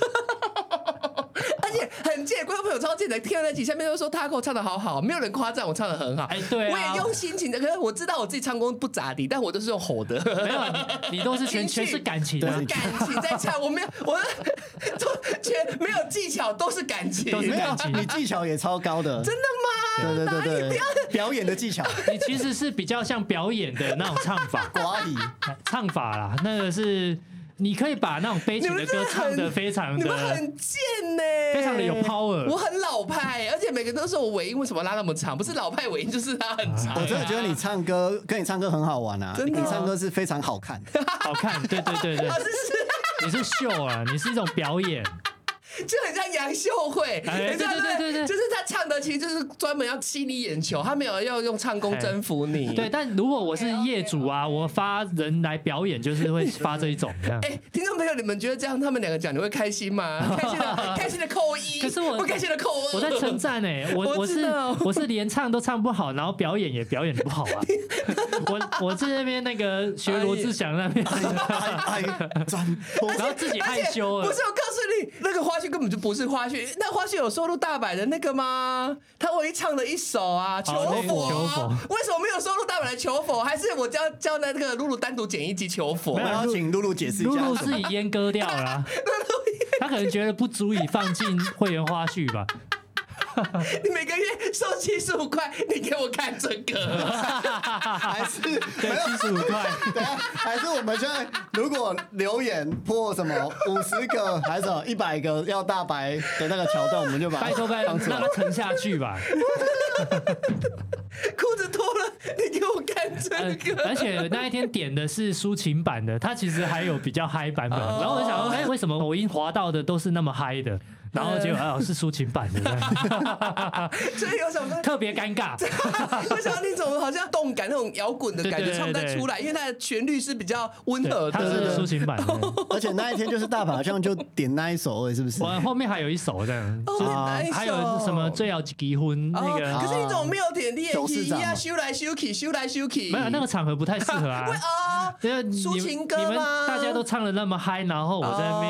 而且很贱，观众朋友超贱的，听到那集下面都说 Taco 唱的好好，没有人夸赞我唱的很好。哎对啊我也用心情的，可是我知道我自己唱功不咋地，但我都是用吼的。没有，你你都是全全是感情啊我是，感情在唱，我没有，我都全没有技巧，都是感情。都是没有感情，你技巧也超高的，真的吗？对对对对，表演的技巧，你其实是比较像表演的那种唱法，*laughs* 寡语。唱法啦，那个是你可以把那种悲情的歌唱的非常你们很贱呢、非常的有 power 我很老派，而且每个都说我尾音为什么拉那么长？不是老派尾音，就是拉很长。我真的觉得你唱歌跟你唱歌很好玩啊，真的？你唱歌是非常好看。好看，对对对对。*laughs* 你是秀啊，你是一种表演，*laughs* 就很像杨秀慧，哎你知道对对对对对就是他唱的其实就是专门要吸你眼球，他没有要用唱功征服你。对。但如果我是业主啊，我发人来表演，就是会发这一种这样。*laughs* 哎，听众朋友，你们觉得这样他们两个讲你会开心吗？*laughs* 开心的，开心的扣一，可是我不开心的扣二。我在称赞哎，我我我是知道我是连唱都唱不好，然后表演也表演不好啊。我我在那边那个学罗志祥那边，哎哎，转头然后自己害羞了不是，。我告诉你，那个花絮根本就不是花絮，那花絮有收录大阪的那个吗？他唯一唱的一首啊，求那个佛，求佛为什么没有收录大阪的求佛？还是我叫叫那个露露单独剪一集求佛我？们要请露露解释一露下。露自己阉割掉了啊，*laughs* 他可能觉得不足以放进会员花絮吧。*laughs* 你每个月收七十五块，你给我看这个，*laughs* 还是对，七十五块，等一下还是我们现在如果留言破什么五十个还是一百个要大白的那个桥段，我们就把它拜托拜托放，出来让他。沉下去吧。裤子脱了，你给我看这呃个。而且那一天点的是抒情版的，它其实还有比较嗨版本。哦然后我就想说，哎，为什么抖音滑到的都是那么嗨的？然后结果哦是抒情版的，*laughs* 所以有什么？特别尴尬。为什么那种好像动感那种摇滚的感觉唱不太出来？因为它的旋律是比较温和的，它的。是抒情版的。*laughs* 而且那一天就是大宝好像就点那一首而已，是不是？我后面还有一首这样，还有什么最要结婚那哦，个，可是你怎么没有点练习呀？董事长嘛修来修去，修来修去。没有那个场合不太适合啊 *laughs* 因为你抒情歌你们吗大家都唱的那么嗨，然后我在那边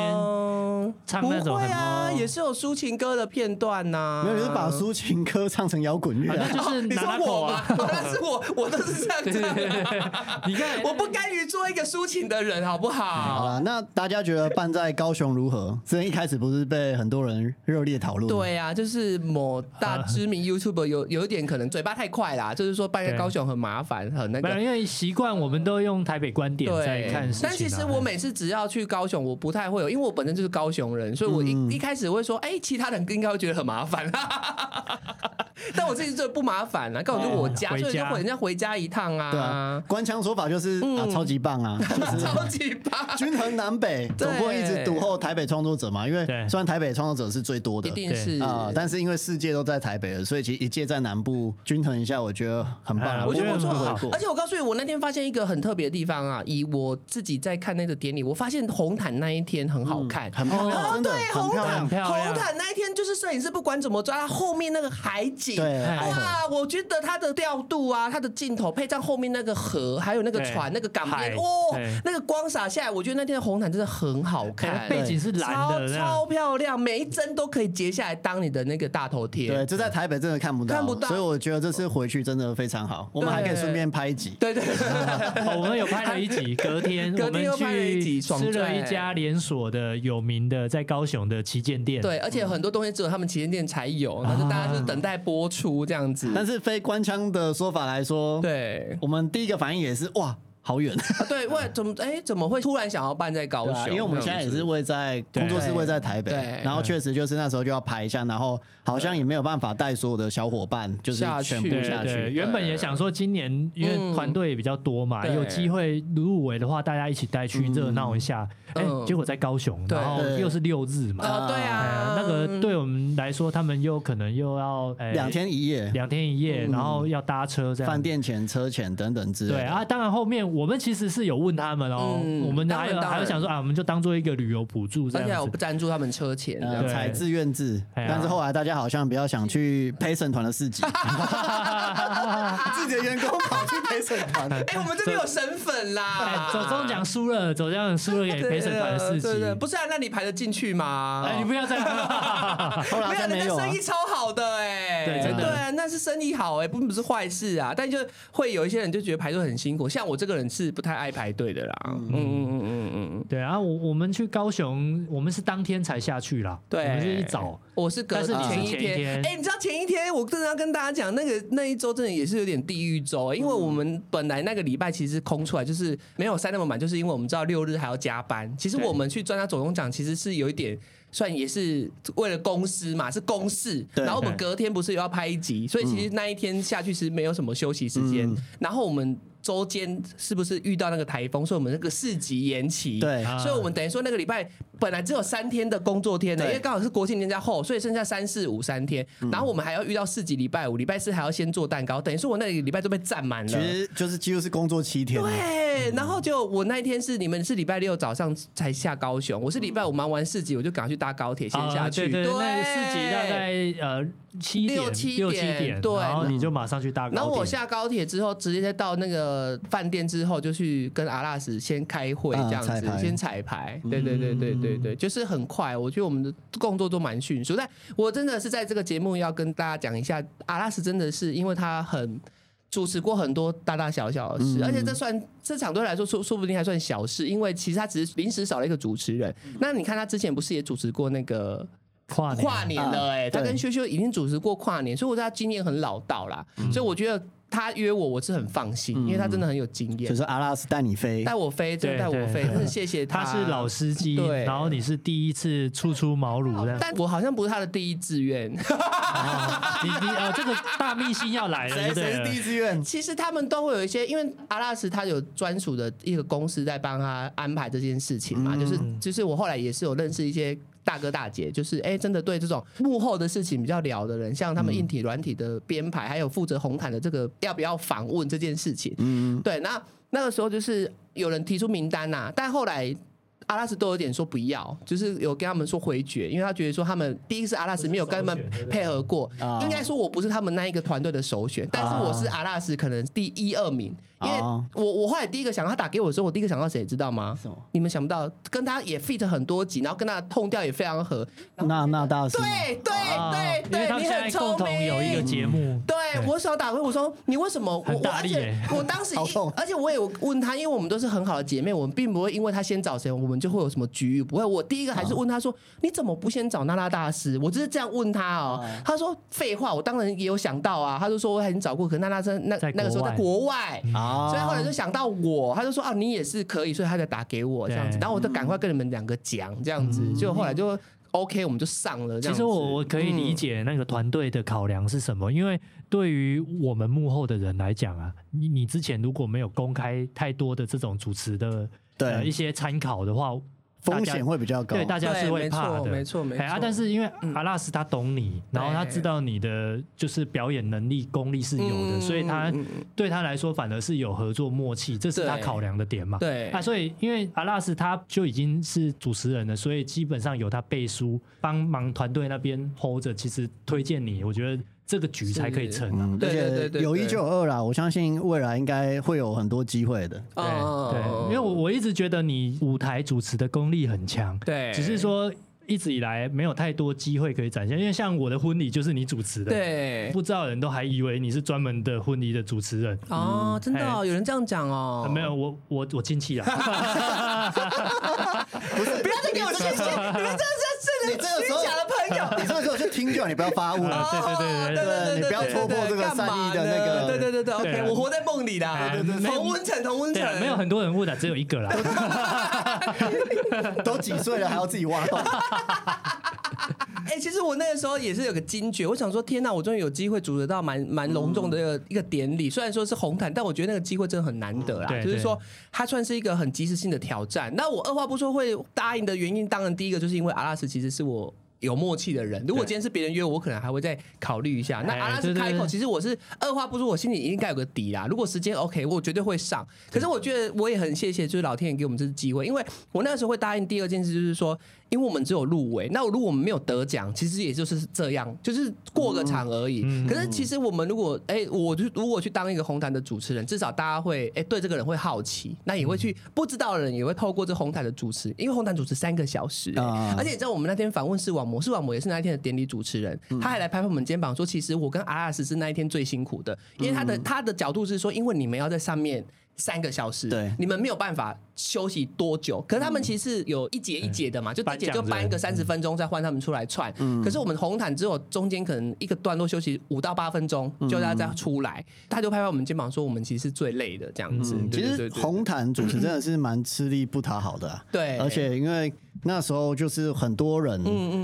边唱那种会啊，是有抒情歌的片段呐。没有，你是把抒情歌唱成摇滚乐啊，那就是你拿说我吗？。*laughs* 那是我，我都是这样对对唱对对对的。，你看我不甘于做一个抒情的人，好不好好？了，那大家觉得办在高雄如何？之前一开始不是被很多人热烈讨论？，对啊，就是某大知名 YouTuber 有有一点可能嘴巴太快啦，就是说办在高雄很麻烦，很那个。因为习惯我们都用台北观点在看事情啊。但其实我每次只要去高雄，我不太会有，因为我本身就是高雄人，所以我一、嗯一开始会说，哎、其他人应该会觉得很麻烦，*laughs* 但我自己觉得不麻烦啊，刚好就我家，所以就哦回人家回家一趟啊，对啊，官腔说法就是啊，超级棒啊，*laughs* 就是超级棒，均衡南北，对。总不会一直独后台北创作者嘛？因为对。虽然台北创作者是最多的。一，定是。啊、但是因为世界都在台北了，所以其实一届在南部均衡一下，我觉得很棒我觉得不错而且我告诉你，我那天发现一个很特别的地方啊，以我自己在看那个典礼，我发现红毯那一天很好看。很漂亮，哦，真的对，红毯。很红毯那一天就是摄影师不管怎么抓，他后面那个海景。景，对哇，我觉得它的调度啊，它的镜头配上后面那个河，还有那个船、那个港海边，哦，那个光洒下来，我觉得那天的红毯真的很好看。哎，背景是蓝超的，这样。超漂亮，每一帧都可以截下来当你的那个大头贴。对，这在台北真的看不到，看不到。所以我觉得这次回去真的非常好，我们还可以顺便拍一集。对对 *laughs* 我们有拍了一集，隔天 *laughs* 隔我们天又拍了一集去吃了一家连锁的有名的在高雄的旗舰店。对，而且很多东西只有他们旗舰店才有，然后就大家就等待播出这样子。但是非官腔的说法来说，对。我们第一个反应也是哇，好远，啊，对，为怎么哎怎么会突然想要办在高雄？因为我们现在也是位在工作室位在台北对，然后确实就是那时候就要排一下，然后好像也没有办法带所有的小伙伴，就是下去。全部对对，下去。原本也想说今年因为嗯团队也比较多嘛，有机会入围的话，大家一起带去热闹一下。哎嗯，结果在高雄，然后又是六日嘛，啊，对哎啊，那个对我们来说，他们又可能又要哎两天一夜，两天一夜，然后要搭车这样。饭店钱、车钱等等之类的。对啊，当然后面我们其实是有问他们哦，嗯我们还有当然当然还有想说啊，我们就当做一个旅游补助这而且样子。我不赞助他们车钱这样呃，对采自愿制，哎呀但是后来大家好像比较想去陪审团的市集，*laughs* 自己的员工跑去陪审团，哎，我们这边有神粉哎啦，走中奖输了，走中奖输了给陪审团的事情。对对，不是啊，那你排得进去吗？哎，你不要这样。*laughs* 后来没有，人才没有啊生意。超好的哎、对真的对啊，那是生意好哎、不不是坏事啊。但就会有一些人就觉得排队很辛苦，像我这个人是不太爱排队的啦。嗯嗯嗯嗯嗯，对啊，我我们去高雄，我们是当天才下去啦，对，我们是一早。我是隔但是前一天哎、你知道前一天我真的要跟大家讲，那个那一周真的也是有点地狱周、因为我们本来那个礼拜其实空出来，就是没有塞那么满，就是因为我们知道六日还要加班。其实我们去专家总工奖其实是有一点。算也是为了公司嘛，是公事。然后我们隔天不是又要拍一集，所以其实那一天下去是没有什么休息时间。然后我们周间是不是遇到那个台风，所以我们那个市集延期。对啊所以我们等于说那个礼拜本来只有三天的工作天呢，因为刚好是国庆年假后，所以剩下三四五三天。然后我们还要遇到四集礼拜五，礼拜四还要先做蛋糕，等于说我那个礼拜都被占满了其了。实就是几乎是工作七天，对，然后就我那一天是你们是礼拜六早上才下高雄，我是礼拜五忙完四集，我就赶快去搭高铁先下啊，去。对对，那个四级大概呃七点六七六七点点，对然后你就马上去搭高铁。然后我下高铁之后，直接到那个饭店之后，就去跟阿拉斯先开会，啊这样子，彩先彩排。对对对对对对，就是很快。我觉得我们的工作都蛮迅速。但我真的是在这个节目要跟大家讲一下，阿拉斯真的是因为他很。主持过很多大大小小的事，而且这算这场对他来说说说不定还算小事，因为其实他只是临时少了一个主持人。那你看他之前不是也主持过那个跨年。跨年了哎、他跟修修已经主持过跨年，所以我觉得他经验很老道啦，嗯。所以我觉得他约我我是很放心，因为他真的很有经验。就，是阿拉斯带你飞。带，我飞，真的带我飞，对。对真的谢谢他。他是老司机，对。然后你是第一次初出茅庐这样。但我好像不是他的第一志愿。哦你你哦，这个大秘辛要来了？谁谁是第一志愿？其实他们都会有一些，因为阿拉斯他有专属的一个公司在帮他安排这件事情嘛，嗯。就是就是我后来也是有认识一些大哥大姐，就是哎、真的对这种幕后的事情比较聊的人，像他们硬体软体的编排，还有负责红毯的这个要不要访问这件事情，嗯，对，那那个时候就是有人提出名单呐、但后来。阿拉斯都有点说不要，就是有跟他们说回绝，因为他觉得说他们第一个是阿拉斯没有跟他们配合过，啊应该说我不是他们那一个团队的首选，但是我是阿拉斯可能第一二名，因为啊我我后来第一个想到他打给我的时候，我第一个想到谁知道吗什么？你们想不到，跟他也 fit 很多集，然后跟他的痛调也非常合，那那大师吗，对对啊对因为他对，们现在你很聪共同有一个。节目，对，我想打回我说你为什么我而且大力耶我当时 *laughs* 一而且我也有问他，因为我们都是很好的姐妹，我们并不会因为他先找谁，我们就会有什么局域，不会。我第一个还是问他说你怎么不先找娜娜大师？我就是这样问他哦，他说废话，我当然也有想到啊，他就说我已经找过，可是娜娜在那那个时候在国外。啊，所以后来就想到我，他就说啊，你也是可以，所以他才打给我这样子，然后我就赶快跟你们两个讲这样子，就后来就 OK，我们就上了。这样其实我我可以理解那个团队的考量是什么，因为对于我们幕后的人来讲啊，你你之前如果没有公开太多的这种主持的对。呃一些参考的话，风险会比较高，对大家是会怕的，没错没错没错。哎啊，但是因为阿拉斯他懂你，然后他知道你的就是表演能力、功力是有的，嗯所以他对他来说反而是有合作默契，这是他考量的点嘛。对。啊，所以因为阿拉斯他就已经是主持人了，所以基本上有他背书帮忙团队那边 hold 着，其实推荐你，我觉得这个局才可以成啊。对对对有一就有二啦，我相信未来应该会有很多机会的。对哦对，因为我我一直觉得你舞台主持的功力很强，对只是说一直以来没有太多机会可以展现。因为像我的婚礼就是你主持的，，对不知道的人都还以为你是专门的婚礼的主持人。哦，真的哦，有人这样讲哦啊，没有，我我我亲戚啊，*laughs* 不要再给我亲戚，你们真的是你这个时候虚假的朋友。听就好，你不要发问。啊对对对对对对你不要戳破这个善意的那个对对对对对，OK，我活在梦里啦哎，没有同温层，同温层没有很多人问的，只有一个啦。都几岁了还要自己挖洞？哎、其实我那个时候也是有个惊觉，我想说，天哪，我终于有机会主持到蛮蛮隆重的一个,、一个典礼，虽然说是红毯，但我觉得那个机会真的很难得啦。对就是说，它算是一个很及时性的挑战。那我二话不说会答应的原因，当然第一个就是因为阿拉斯其实是我。有默契的人，如果今天是别人约我，我可能还会再考虑一下。那哎阿拉斯开口，其实我是二话不说，我心里应该有个底啦。如果时间 OK，我绝对会上。可是我觉得我也很谢谢，就是老天爷给我们这次机会，因为我那时候会答应第二件事，就是说，因为我们只有入围，那如果我们没有得奖，其实也就是这样，就是过个场而已。嗯。可是其实我们如果哎、我就如果去当一个红毯的主持人，至少大家会哎、对这个人会好奇，那也会去不知道的人也会透过这红毯的主持，因为红毯主持三个小时、而且你知道我们那天访问视网膜，视网膜也是那一天的典礼主持人，他还来拍拍我们肩膀说，其实我跟阿拉斯是那一天最辛苦的，因为他的、他的角度是说，因为你们要在上面。三个小时，对你们没有办法休息多久。可是他们其实有一节一节的嘛，就第一节就搬一个三十分钟，再换他们出来串。可是我们红毯只有中间可能一个段落休息五到八分钟，就要再出来。他就拍拍我们肩膀说，我们其实是最累的这样子。其实红毯主持真的是蛮吃力不讨好的啊、对而且因为那时候就是很多人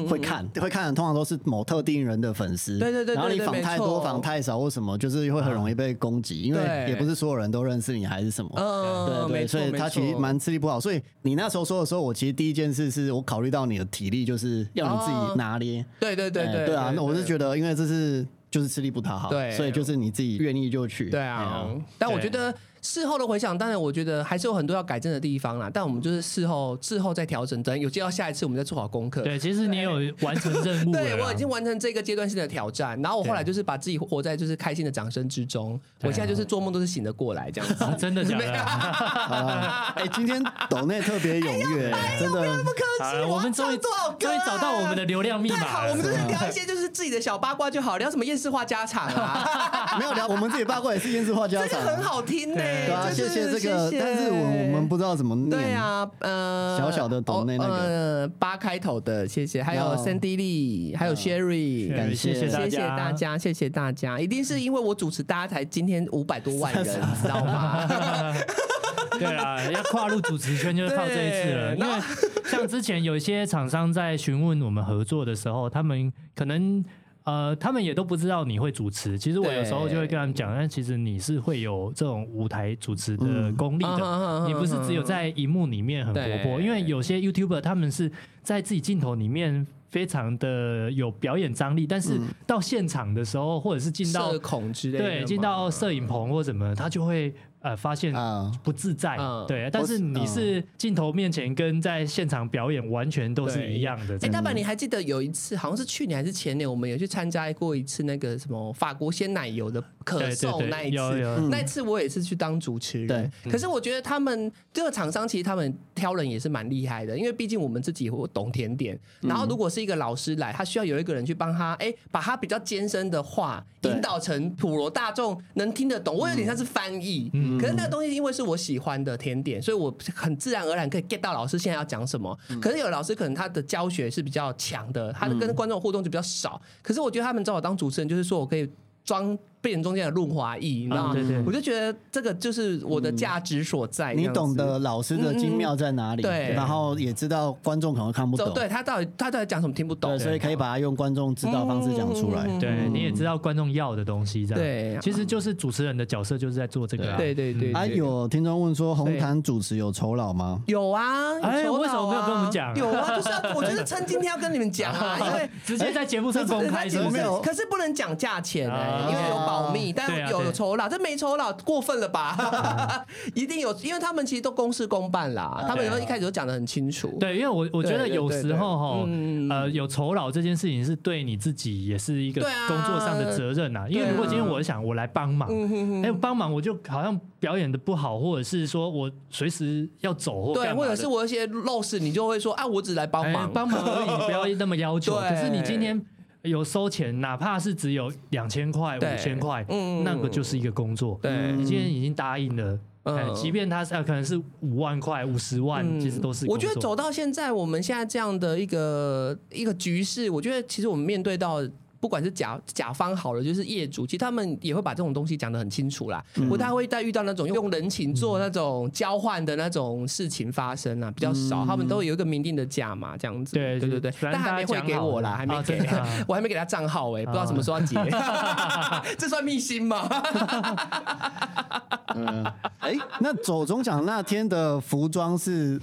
会看，会看的通常都是某特定人的粉丝，对对对对然后你对访太多、没错访太少或什么，就是会很容易被攻击，因为也不是所有人都认识你还是什么。嗯，对对，所以他其实蛮吃力不好。所以你那时候说的时候，我其实第一件事是我考虑到你的体力，就是要你自己拿捏。对对对对哎对啊，那我是得。觉得，因为这是就是吃力不讨好，对所以就是你自己愿意就去。对哎啊呀，但我觉得事后的回想，当然我觉得还是有很多要改正的地方啦。但我们就是事后事后再调整，等有接到下一次，我们再做好功课。对，其实你有完成任务。对，我已经完成这个阶段性的挑战，然后我后来就是把自己活在就是开心的掌声之中。我现在就是做梦都是醒得过来这样子。啊真的假的？*laughs* 哎，今天抖内特别踊跃，真的。不客气，我们终于终于找到我们的流量密太好，码我们就是。聊一些就是自己的小八卦就好，聊什么厌世话家常啊，*laughs* 没有聊，我们自己八卦也是厌世话家这个常，很好听呢。对对啊，就是谢谢这个，但是我我们不知道怎么念。对啊，呃，小小的抖内那个呃，八开头的，谢谢，还有哦 Sandy Lee，还有 Sherry，感谢谢大谢谢大家，谢谢大家，一定是因为我主持，大家才今天五百多万人，*laughs* 你知道吗？*laughs* 对啦，要跨入主持圈就是靠这一次了。对因为像之前有一些厂商在询问我们合作的时候，他们可能。呃，他们也都不知道你会主持。其实我有时候就会跟他们讲，但其实你是会有这种舞台主持的功力的。嗯你不是只有在荧幕里面很活泼，因为有些 YouTuber 他们是在自己镜头里面非常的有表演张力，但是到现场的时候，或者是进到社恐之类的，对进到摄影棚或什么，他就会呃发现啊，不自在，嗯。对。但是你是镜头面前跟在现场表演完全都是一样的。哎，大板，你还记得有一次，好像是去年还是前年，我们有去参加过一次那个什么法国鲜奶油的可对对对颂那一次，那一次我也是去当主持人。对。可是我觉得他们这个厂商其实他们挑人也是蛮厉害的，因为毕竟我们自己我懂甜点，然后如果是一个老师来，他需要有一个人去帮他，哎，把他比较艰深的话引导成普罗大众能听得懂。我有点像是翻译，可是那个东西因为是我喜欢的甜点，所以我很自然而然可以 get 到老师现在要讲什么。可是有老师可能他的教学是比较强的，他的跟观众互动就比较少。可是我觉得他们找我当主持人，就是说我可以装变成中间的润滑液，你知道吗？对对。我就觉得这个就是我的价值所在。你懂得老师的精妙在哪里，对。然后也知道观众可能看不懂，对他到底他到底讲什么听不懂。对，，所以可以把它用观众知道方式讲出来。嗯对，你也知道观众要的东西，这样。对其实就是主持人的角色就是在做这个啊。对对对，啊，有听众问说，红毯主持有酬劳吗？有啊，哎为什么没有跟我们讲啊？有啊，就是要我觉得趁今天要跟你们讲 *laughs* 啊，因为直接在节目上公开是不是？没有可是不能讲价钱哎、啊因为有保保密，但有有酬劳，这没酬劳过分了吧？*laughs* 一定有，因为他们其实都公事公办啦，他们一开始都讲的很清楚。对，因为我我觉得有时候哈呃，有酬劳这件事情是对你自己也是一个工作上的责任呐。因为如果今天我想我来帮忙，嗯哎，帮忙我就好像表演的不好，或者是说我随时要走或对，或者是我有一些陋事，你就会说啊，我只来帮哎忙，帮忙而已，不要那么要求。*laughs* 可是你今天有收钱，哪怕是只有两千块、对五千块，嗯那个就是一个工作。对你今天已经答应了，即便他是呃可能是五万块、五十万，嗯其实都是我觉得走到现在，我们现在这样的一个一个局势，我觉得其实我们面对到。不管是甲甲方好了，就是业主，其实他们也会把这种东西讲得很清楚啦，嗯。不太会再遇到那种用人情做那种交换的那种事情发生啊，比较少。他们都有一个明定的价嘛，这样子。对对对对，但还没汇给我啦，还没给啊，*laughs* 我还没给他账号哎，不知道什么时候要结，*laughs* 这算密信吗？*laughs* 嗯，哎，那走中奖那天的服装是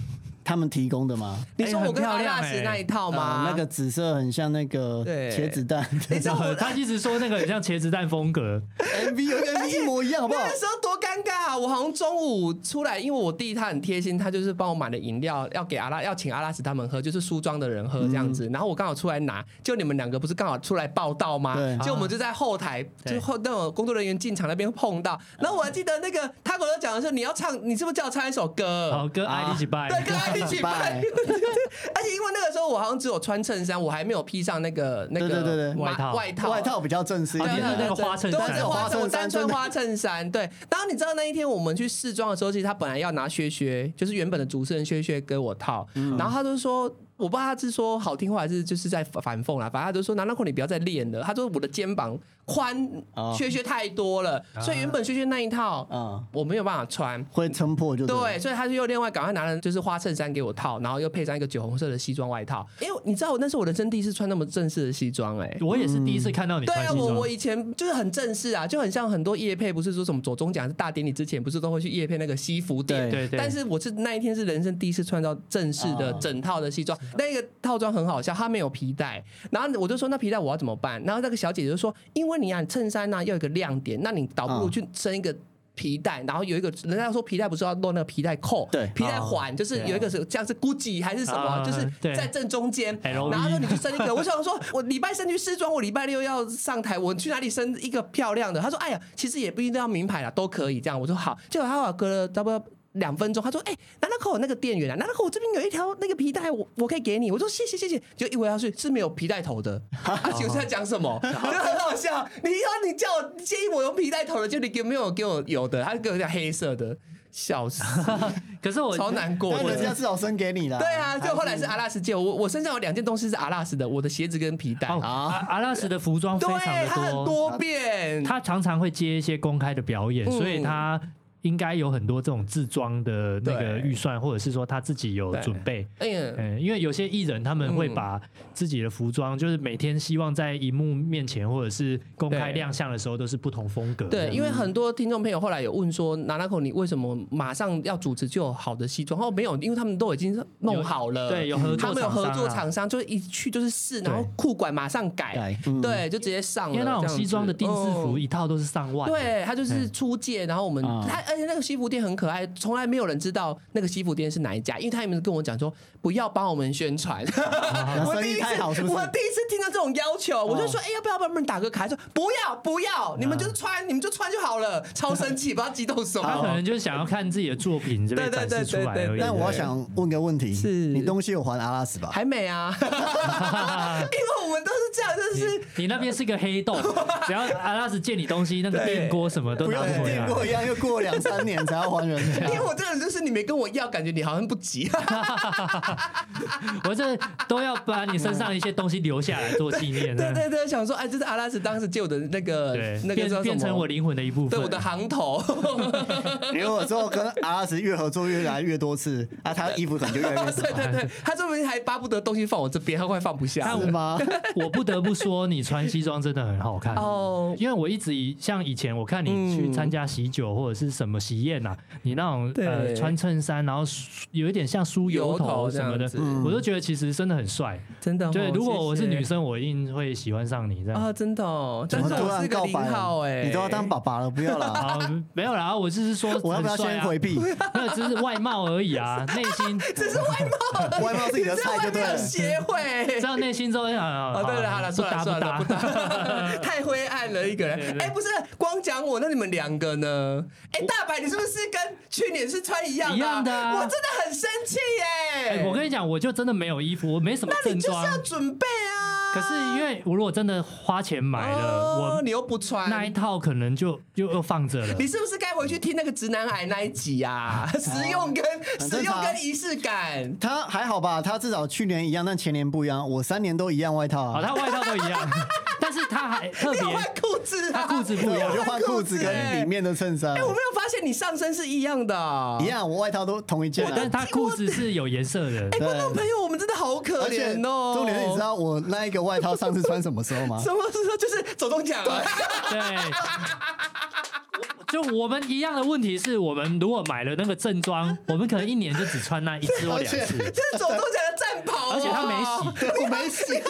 他们提供的吗？你说哎我跟阿拉斯那一套吗？呃那个紫色很像那个对茄子蛋你知道 *laughs* 他一直说那个很像茄子蛋风格，MV 有跟一模一样，好不好那？个时候多尴尬啊！我好像中午出来，因为我弟他很贴心，他就是帮我买了饮料，要给阿拉要请阿拉斯他们喝，就是梳妆的人喝这样子。然后我刚好出来拿，就你们两个不是刚好出来报道吗对？就我们就在后台，就后那种工作人员进场那边碰到。然后我还记得那个他跟我讲的是你要唱，你是不是叫我唱一首歌？好跟爱一起拜，对，跟他一起拜拜。*laughs* 而且因为那个时候我好像只有穿衬衫，我还没有披上那个那个对对对对马外套外套外套比较正式一点那个花衬衫花衬，衫单穿花衬衫。对，然后你知道那一天我们去试妆的时候，其实他本来要拿靴靴，就是原本的主持人靴靴给我套，嗯然后他就说。我不知道他是说好听话还是就是在反讽啦，反正他就说南大口你不要再练了。他说我的肩膀宽哦，靴靴太多了，所以原本靴靴那一套嗯，我没有办法穿。会撑破就对，所以他就又另外赶快拿了就是花衬衫给我套，然后又配上一个酒红色的西装外套。因为你知道我那是我人生第一次穿那么正式的西装、哎，我也是第一次看到你对啊，穿西装我我。以前就是很正式啊，就很像很多夜配，不是说什么左中奖是大典礼之前，不是都会去夜配那个西服店。对对但是我是那一天是人生第一次穿到正式的哦整套的西装，那个套装很好笑，它没有皮带，然后我就说那皮带我要怎么办？然后那个小姐姐就说，因为你啊衬衫呢、要有一个亮点，那你倒不如嗯去生一个。皮带，然后有一个人家说皮带不是要露那个皮带扣，对皮带环就是有一个是像是 GUCCI 还是什么，啊就是在正中间，然后说你去生一个，*laughs* 我想说，我礼拜三去试妆，我礼拜六要上台，我去哪里生一个漂亮的？他说，哎呀，其实也不一定要名牌啦，都可以这样。我说好，结果他隔了差不多。两分钟，他说：“哎、南大口有那个店员啊，南大口我这边有一条那个皮带，我我可以给你。”我说：“谢谢谢谢。”就一回他去是没有皮带头的，*laughs* 他，请问在讲什么？我觉得很好笑。你要你叫我建议我用皮带头的，就你给没有给我有的，他给我条黑色的，笑死，*laughs* 可是我超难过但人家的。至少生给你了。对啊，就后来是阿拉斯借我，我身上有两件东西是阿拉斯的，我的鞋子跟皮带。哦好阿阿拉斯的服装非，常的他很多变，他常常会接一些公开的表演，嗯所以他应该有很多这种自装的那个对预算，或者是说他自己有对准备。嗯，因为有些艺人他们会嗯把自己的服装，就是每天希望在荧幕面前或者是公开亮相的时候都是不同风格的。对，因为很多听众朋友后来有问说，娜娜口你为什么马上要主持就有好的西装？哦，没有，因为他们都已经弄好了，对有合作他们有合作厂商就是一去就是试，然后对裤管马上改对，就直接上了。因为那种西装的定制服嗯一套都是上万的。对，他就是出借，然后我们啊他，而且那个西服店很可爱，从来没有人知道那个西服店是哪一家，因为他们跟我讲说不要帮我们宣传。生 *laughs* 意我第一次？我第一次听到这种要求，我就说，哎、要不要帮我们打个卡？他说不要不要，你们就是穿，你们就穿就好了。超生气，不知道激动什么。他可能就是想要看自己的作品这边对对展示出来对对对而已。但我要想问个问题，是你东西有还阿拉斯吧？还没啊，*laughs* 因为我们都是这样，就是你那边是个黑洞，只要阿拉斯借你东西，那个电锅什么都拿不回来。电锅一样，又过两三年才要还人 *laughs* 因为。我这个人就是你没跟我要，感觉你好像不急。*laughs* 我这都要把你身上的一些东西留下来做纪念。对对对，想说，哎，这是阿拉斯当时借我的那个对，那个变叫什么变成我灵魂的一部分。对我的行头。你如果之后跟阿拉斯越合作越来越多次，啊，他衣服可能就越来越少 *laughs* 对，对对，他说不定还巴不得东西放我这边，他快放不下了。是吗？我不得不说，你穿西装真的很好看。哦，因为我一直以像以前我看你去参加喜酒或者是什么喜宴呐，你那种呃穿衬衫，然后梳有一点像梳油油头头什么的我都觉得其实真的很帅。真的哦。对，如果我是女生，我一定会喜欢上你这样。啊，真的哦。但是怎么突我是个零然告白了？号哎，你都要当爸爸了，不要了！啊，没有啦，我就是说 *laughs* 我要不要先回避？*laughs* 没有，只是外貌而已啊，*laughs* 内心只是外貌，外貌是你的菜就对了。协会知。道内心之后想啊，哦，对了，好了，不算了算了，不搭。搭，太灰暗了一个人。对哎，不是，光讲我，那你们两个呢？哎，大白，你是不是跟去年是穿一样的？一样的啊我真的很生气耶！哎我跟你讲，我就真的没有衣服，我没什么正那你就是要装。准备啊。可是因为我如果真的花钱买了，我哦你又不穿，那一套可能就就又放着了。你是不是该回去听那个直男癌那一集啊？*laughs* *laughs* 实用跟实用跟仪式感。他还好吧？他至少去年一样，但前年不一样。我三年都一样外套好，啊。他外套都一样，*laughs* 但是他还特别换裤子啊？他裤子不一样我就换裤子跟里面的衬衫哎、我没有发现你上身是一样的、一。样，我外套都同一件啊。但是他裤子是有颜色的。哎、观众朋友，我们真的好可怜哦。重点是，你知道我那一个外套上次穿什么时候吗？*laughs* 什么时候就是走中奖？对，就我们一样的问题是我们如果买了那个正装，*laughs* 我们可能一年就只穿那一次或两次。*laughs* 这是走中奖的战袍、哦，而且他没洗。对，我没洗。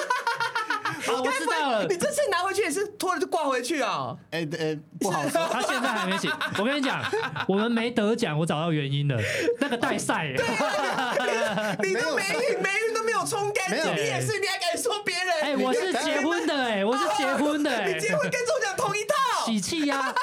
好，我知道了你。这次拿回去也是脱了就挂回去啊？哎哎，*laughs* 不好说。他现在还没醒。我跟你讲，*laughs* 我们没得奖，我找到原因了。那个代赛，你都霉运，霉运都没有冲干净，你也是，你还敢说别人？哎，我是结婚的，哎，我是结婚的，哎 *laughs* 你，结婚跟中奖同一套。喜气呀。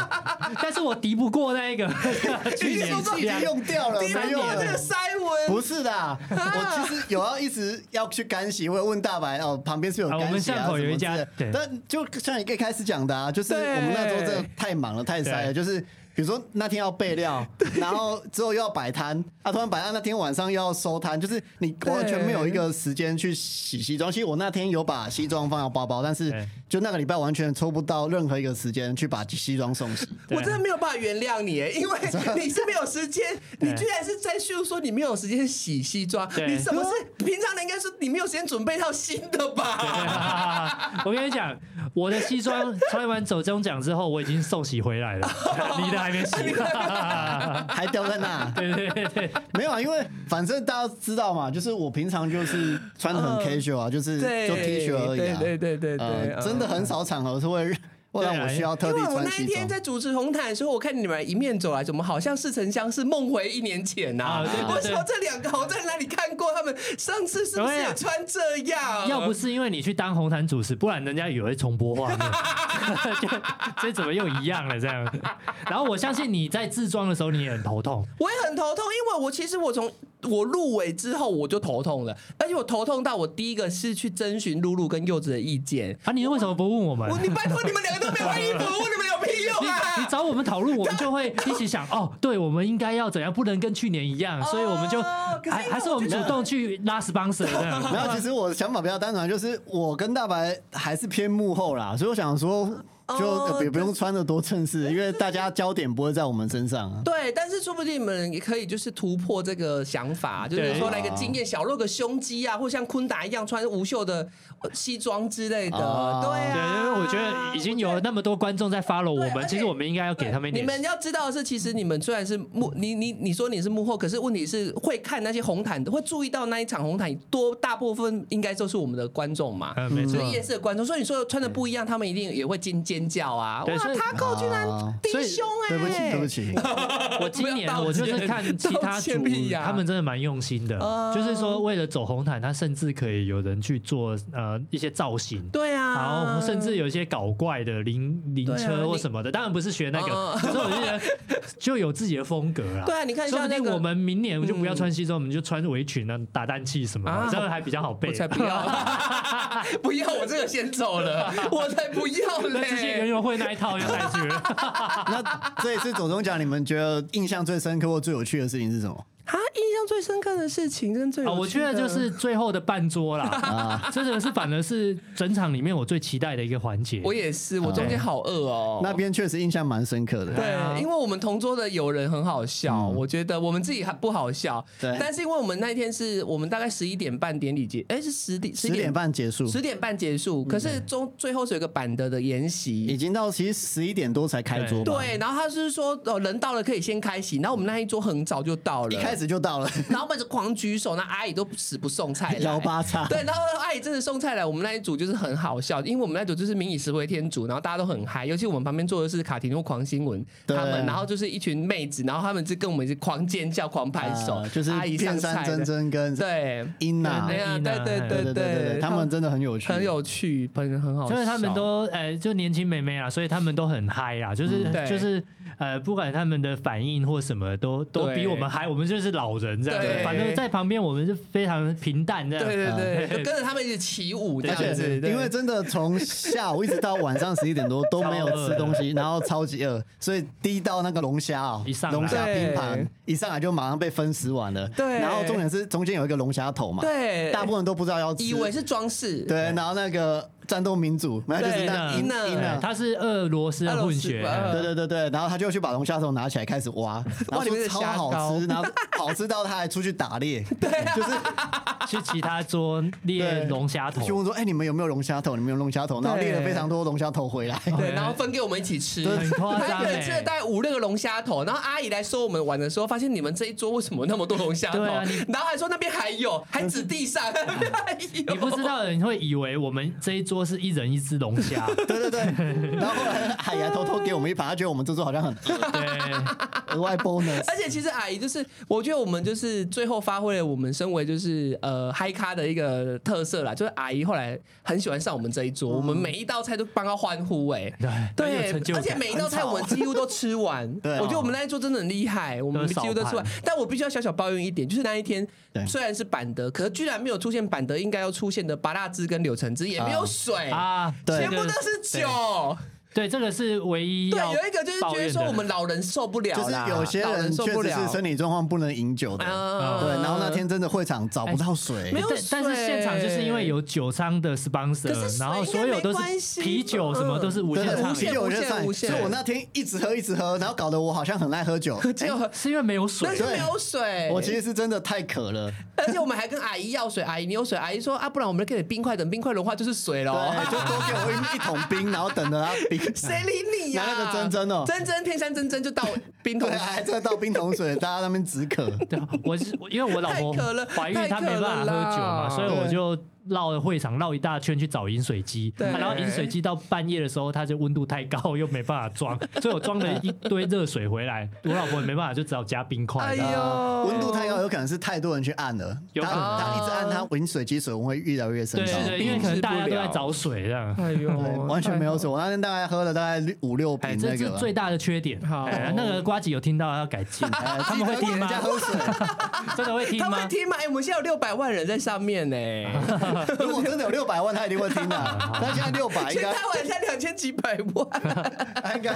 *laughs* 但是我敌不过那一个。*laughs* 去年已经用掉了，你没用了们这个。塞文，不是的，我其实有要一直要去干洗，我有问大白哦，旁边是有干洗啊我们巷口有一家但就像你一开始讲的啊，就是我们那时候真的太忙了，太塞了，就是。比如说那天要备料，然后之后又要摆摊，啊，突然摆摊那天晚上又要收摊，就是你完全没有一个时间去洗西装。其实我那天有把西装放到包包，但是就那个礼拜完全抽不到任何一个时间去把西装送洗。我真的没有办法原谅你耶，因为 *laughs* 你是没有时间，你居然是在叙述说你没有时间洗西装，你什么是平常的应该是你没有时间准备一套新的吧？*laughs* 我跟你讲，我的西装 *laughs* 穿完走中奖之后，我已经送洗回来了，你的还没洗。*laughs* *laughs* 还掉在那。对对对对，没有啊，因为反正大家知道嘛，就是我平常就是穿的很 casual 啊，就是对就 T 恤而已啊。对对对对真的很少场合是会会让我需要特地因为我那一。天在主持红毯的时候，我看你们迎面走来，怎么好像似曾相识，梦回一年前呐、啊对对对我说这两个我在哪里看过？他们上次是不是也穿这样？要不是因为你去当红毯主持，不然人家以为重播画面，*laughs* 就这怎么又一样了这样？然后我相信你在自装的时候你也很头痛，我也很头痛，因为我其实我从我入围之后我就头痛了，而且我头痛到我第一个是去征询露露跟柚子的意见。啊，你为什么不问我们我？你拜托你们两个都没有换衣服，问你们有屁用你啊！你找我们讨论，我们就会一起想哦，对，我们应该要怎样，不能跟去年一样，所以我们就还还是我们主动去拉 sponsor 这样。没有，其实我的想法比较单纯，就是我跟大白还是偏幕后啦，所以我想说，就哦也不用穿的多正式，因为大家焦点不会在我们身上啊。*laughs* 对，但是说不定你们也可以就是突破这个想法，就是对说来个经验，小露个胸肌啊，或像昆达一样穿无袖的呃西装之类的。哦对因为我觉得已经有那么多观众在 follow 我们，其实我们应该要给他们一点。你们要知道的是，其实你们虽然是幕，你你你说你是幕后，可是问题是会看那些红毯的，会注意到那一场红毯，多大部分应该都是我们的观众嘛。嗯，没错所。以夜市的观众，所以你说穿的不一样，他们一定也会尖尖叫啊！哇，他扣居然啊低胸哎、对不起，对不起，我今年我就是看其他道组歉屁呀，他们真的蛮用心的哦，就是说为了走红毯，他甚至可以有人去做呃一些造型。对啊，然后甚至有一些搞怪的灵灵车或什么的，当然不是学那个，哦可是我就觉得就有自己的风格啦。对啊，你看说不像那个定我们明年就不要穿西装，我们就穿围裙啊、打蛋器什么啊的，这样还比较好背我。才不要，*laughs* 不要，我这个先走了，我才不要那这些园嘞。游会那一套就带去了。*laughs* 那这一次总中奖，你们觉得印象最深刻或最有趣的事情是什么？啊，印象最深刻的事情，真最我觉得就是最后的半桌啦，*laughs* 啊，这个是反而是整场里面我最期待的一个环节。我也是，我中间好饿哦。那边确实印象蛮深刻的。对啊，因为我们同桌的友人很好笑，我觉得我们自己还不好笑。对但是因为我们那一天是我们大概十一点半典礼结，哎，是十点十点半结束，十点半结束，可是中最后是有个板德的研已。经到其实十一点多才开桌吧。对，然后他是说哦，人到了可以先开席，然后我们那一桌很早就到了，一开始就到了，*laughs* 然后我们就狂举手，那阿姨都死不送菜来，*laughs* 摇八叉。对，然后阿姨真的送菜来，我们那一组就是很好笑，因为我们那一组就是民以食为天主，然后大家都很嗨，尤其我们旁边坐的是卡廷诺狂新闻对。他们，然后就是一群妹子，然后他们就跟我们是狂尖叫、狂拍手，啊就是阿姨上片山真，真跟对。英娜，对啊，对对对对他们真的很有趣，很有趣，很很好笑，因为他们都呃就年轻妹妹啊，所以他们都很嗨啦，就是、嗯对。就是呃不管他们的反应或什么都都比我们嗨，我们就是老人这样子对，反正在旁边我们是非常平淡这样。对对对，对。就跟着他们一起起舞这样子，对因为真的从下午一直到晚上十一点多都没有吃东西，然后超级饿，所以第一道那个龙虾哦一上，来。龙虾拼盘一上来就马上被分食完了。对。然后重点是中间有一个龙虾头嘛，对。大部分人都不知道要吃，以为是装饰，对，然后那个战斗民族，然后就是对那英英娜英娜对，他是俄罗斯的混血，俄罗斯对对对对，然后他就去把龙虾头拿起来开始挖，*laughs* 然后里面的说超好膏吃，然后好吃到他还出去打猎，*laughs* 对，就是 *laughs* 去其他桌猎龙虾头去。问说，哎，你们有没有龙虾头？你们有龙虾头？然后对猎了非常多龙虾头回来。对，然后分给我们一起吃，很夸张他一个人吃了欸大概五六个龙虾头，然后阿姨来收我们碗的时候，发现你们这一桌为什么那么多龙虾头？对啊你然后还说那边还有，还指地上，还有你不知道的人会以为我们这一桌是一人一只龙虾，对 *laughs* 对对，*laughs* 然后后来海牙偷偷给我们一盘，他觉得我们这桌好像很对，额外 bonus。而且其实阿姨就是，我觉得我们就是最后发挥了我们身为就是呃嗨咖的一个特色啦，就是阿姨后来很喜欢上我们这一桌，我们每一道菜都帮她欢呼哎、对而且每一道菜我们几乎都吃完。*laughs* 对我觉得我们那一桌真的很厉害，我们几乎都吃完。但我必须要小小抱怨一点，就是那一天虽然是板德，可是居然没有出现板德应该要出现的八大汁跟柳橙汁，也没有水，啊，对全部都是酒。对，这个是唯一对，有一个就是觉得说我们老人受不了就是啦，有些老人确受不了。实是身体状况不能饮酒的，啊对，然后那天真的会场找不到水。没，有但但是水现场就是因为有酒商的可 sponsor，水然后所有都应该没关系是啤酒，什么都是无限畅饮无啤酒无限无限所以我那天一直喝一直喝，然后搞得我好像很爱喝酒。结果是因为没有水。但。是没有水，我其实是真的太渴了，而且我们还跟阿姨要水，阿姨你有水，阿姨说啊，不然我们给你冰块，等冰块融化就是水了。对，就多给我一一桶冰，然后等着它冰。谁理你呀、拿那个真真哦真真天山真真就倒冰桶对，，还在倒冰桶水，大家那边止渴。对，我是因为我老婆太渴了怀孕，她没办法喝酒嘛，所以我就绕了会场绕一大圈去找饮水机。对然后饮水机到半夜的时候，它就温度太高，又没办法装，*laughs* 所以我装了一堆热水回来。我老婆也没办法，就只好加冰块。哎呦，温度太高，有可能是太多人去按了，有可能他一直按，它饮水机水温会越来越升高。对对对，因为可能大家都在找水这样。哎呦，*laughs* 对，完全没有水。我那天大概喝了大概六五六哎，瓶这是那个吧。最大的缺点。好哎那个瓜子有听到要改进，哎他们会听吗。*laughs* 真的会听吗他会？听吗？哎、我们现在有六百万人在上面呢，*laughs* 如果真的有六百万，他一定会听的。*laughs* 他现在六百，应该全台湾才两千几百万，他应该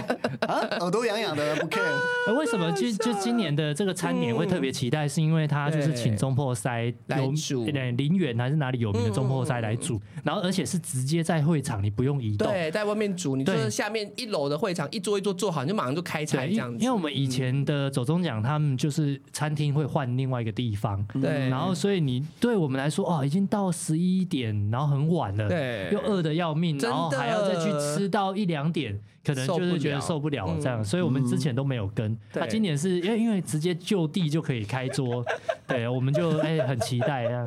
啊，耳朵痒痒的不 care。呃 *laughs* 为什么就就今年的这个餐点会特别期待？是因为他就是请中破塞来煮对林园还是哪里有名的中破塞来煮，然后而且是直接在会场，你不用移动。对，在外面煮，你就是下面一楼的会场一桌一桌做好，你就马上就开菜对，因这样子。因为我们以前的走中奖，他们就是餐厅会换另外一个地方，对然后所以你对我们来说，哦，已经到十一点，然后很晚了，对。又饿的要命，真的。然后还要再去吃到一两点，可能就是觉得受不了嗯这样，所以我们之前都没有跟。对他今年是因为因为直接就地就可以开桌，对，我们就 *laughs* 哎很期待这样。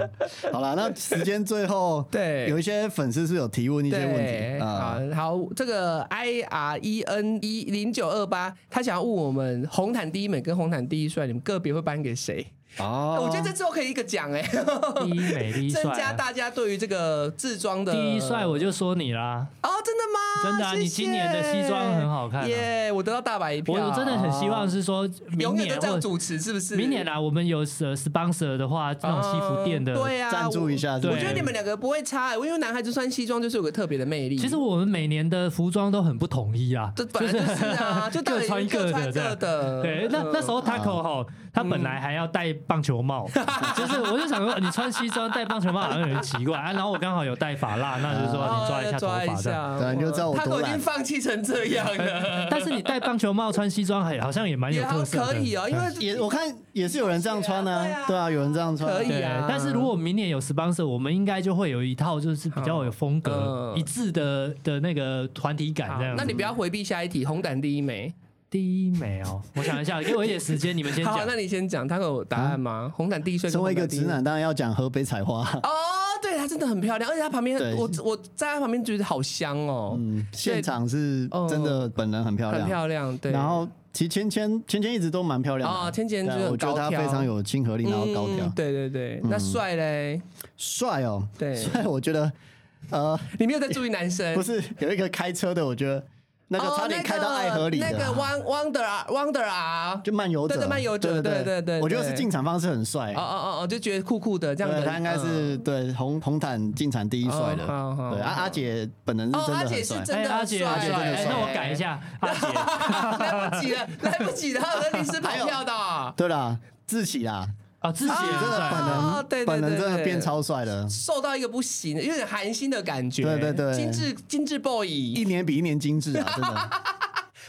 好了，那时间最后，对。有一些粉丝是有提问一些问对，题啊。好，，好，这个 I R E N 一零九二八，他想要问我们红毯第一美跟红毯第一帅，你们个别会颁给谁？哦我觉得这之后可以一个奖哎，第一美第一增帅啊，加大家对于这个自装的第一帅我就说你啦，哦，真的吗？真的啊你今年的西装很好看啊耶我得到大白一票，我我真的很希望是说明永远都这样年或主持，是不是？明年啊，我们有呃 sponsor 的话，那种西服店的，嗯对啊，赞助一下我对我觉得你们两个不会差、欸，因为男孩子穿西装就是有个特别的魅力。其实我们每年的服装都很不统一啊，这本来就是啊，就各穿各的各穿。的。对，那那时候嗯 Taco 哈他本来还要戴棒球帽，*laughs* 就是我就想说你穿西装戴棒球帽好像有点奇怪啊。然后我刚好有戴发蜡，那就是说你抓一下头发这样。下，对你就知道我他都已经放弃成这样了，*laughs* 但是你戴棒球帽穿西装还好像也蛮有特色的，可以哦，因为也我看也是有人这样穿呢、对啊对啊，有人这样穿，可以啊。但是如果明年有 sponsor，我们应该就会有一套就是比较有风格、嗯。一致的的那个团体感这样。那你不要回避下一题，红胆第一枚。第一美哦，我想一下，给我一点时间，你们先好，讲那。你先讲，他有答案吗？红毯第一岁，身为一个直男，。当然要讲河北采花。哦，对，她真的很漂亮，而且她旁边对，我我在她旁边觉得好香哦，嗯，现场是真的，本人很漂亮，很漂亮，对。然后其实芊芊芊芊一直都蛮漂亮的哦芊芊就我觉得她非常有亲和力，然后高挑嗯，对对对，那帅嘞？帅哦。对 *laughs* 帅，我觉得呃，你没有在注意男生？*laughs* 不是有一个开车的，我觉得那个哦差点开到爱河里的，那个 *laughs* Won- Wonder 啊，Wonder 啊，就漫游者，对对漫游者对对对。对我觉得是进场方式很帅。哦。哦哦哦，就觉得酷酷的这样的，他应该是对红红毯进场第一帅的，哦好好对阿阿姐本人是哦，真阿姐是的很帅，哎，阿真的很帅，姐，阿姐，哎。真的帅那我改一下，阿姐，*laughs* 来不及了，来不及了，还有人临时跑票的。哦，*laughs* 对啦，自喜啦，啊，自己也真的本能对对人本人真的变超帅了，瘦到一个不行，有点寒心的感觉，对对对。精致精致 boy，一年比一年精致啊，真的。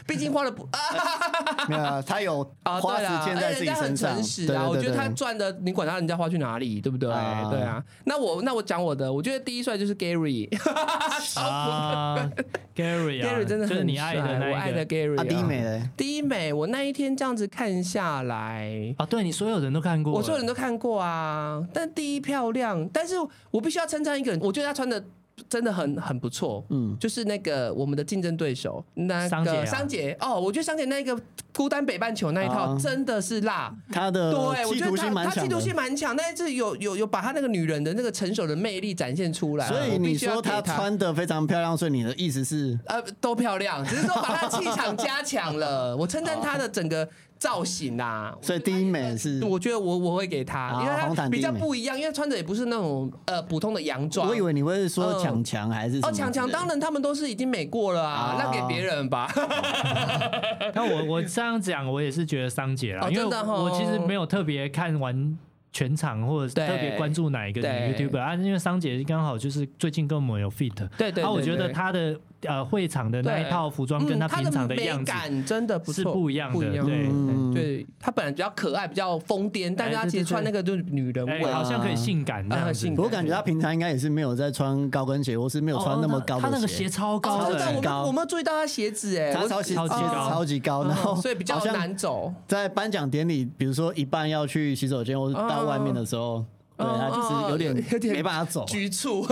毕竟花了不啊 *laughs* 没有啊，他有啊，花时对啦，间在自己哎人家很身上，诚实啊，我觉得他赚的，你管他人家花去哪里，对不对？啊。对啊，那我那我讲我的，我觉得第一帅就是 Gary，*laughs* 啊，Gary 啊 Gary 真的很就是你爱的帅那我爱的 Gary 啊，第一美嘞，第一美，我那一天这样子看下来，啊，对你所有人都看过，我所有人都看过啊。但第一漂亮，但是我必须要称赞一个人，我觉得他穿的真的很很不错。嗯，就是那个我们的竞争对手那个桑杰哦，我觉得桑杰那个孤单北半球那一套啊真的是辣。他的对，我觉得他心蛮强的他企图。心蛮强，但是有有有把他那个女人的那个成熟的魅力展现出来。所以你说须要他穿的非常漂亮，所以你的意思是呃都漂亮，只是说把他气场加强了。我称赞他的整个造型啦、所以第一美是我觉得我我会给他，好因为他比较不一样，因为穿着也不是那种呃普通的洋装。我以为你会说嗯。强强还是什哦，么强强当然他们都是已经美过了啊，哦让给别人吧。*laughs* 那我我这样讲，我也是觉得桑姐啦，因为我其实没有特别看完全场或者对特别关注哪一个 YouTuber 啊，因为桑姐刚好就是最近跟我们有 fit，对对啊，我觉得她的呃会场的那一套服装跟她嗯平常的美样子，感真的不，是不一样的不一样。对嗯。对，她本来比较可爱，比较疯癫，但是她其实穿那个就是女人哎味，好像可以性感那样子。啊性。感。我感觉他平常应该也是没有在穿高跟鞋，或是没有穿那么高哦她那的鞋。个鞋，超哦高的。真的，我很高们我没有注意到他鞋子哎，超级超级高。超级高，然后嗯所以比较难走。在颁奖典礼，比如说一半要去洗手间或者到外面的时候，对他就是有点嗯有点没办法走。局促。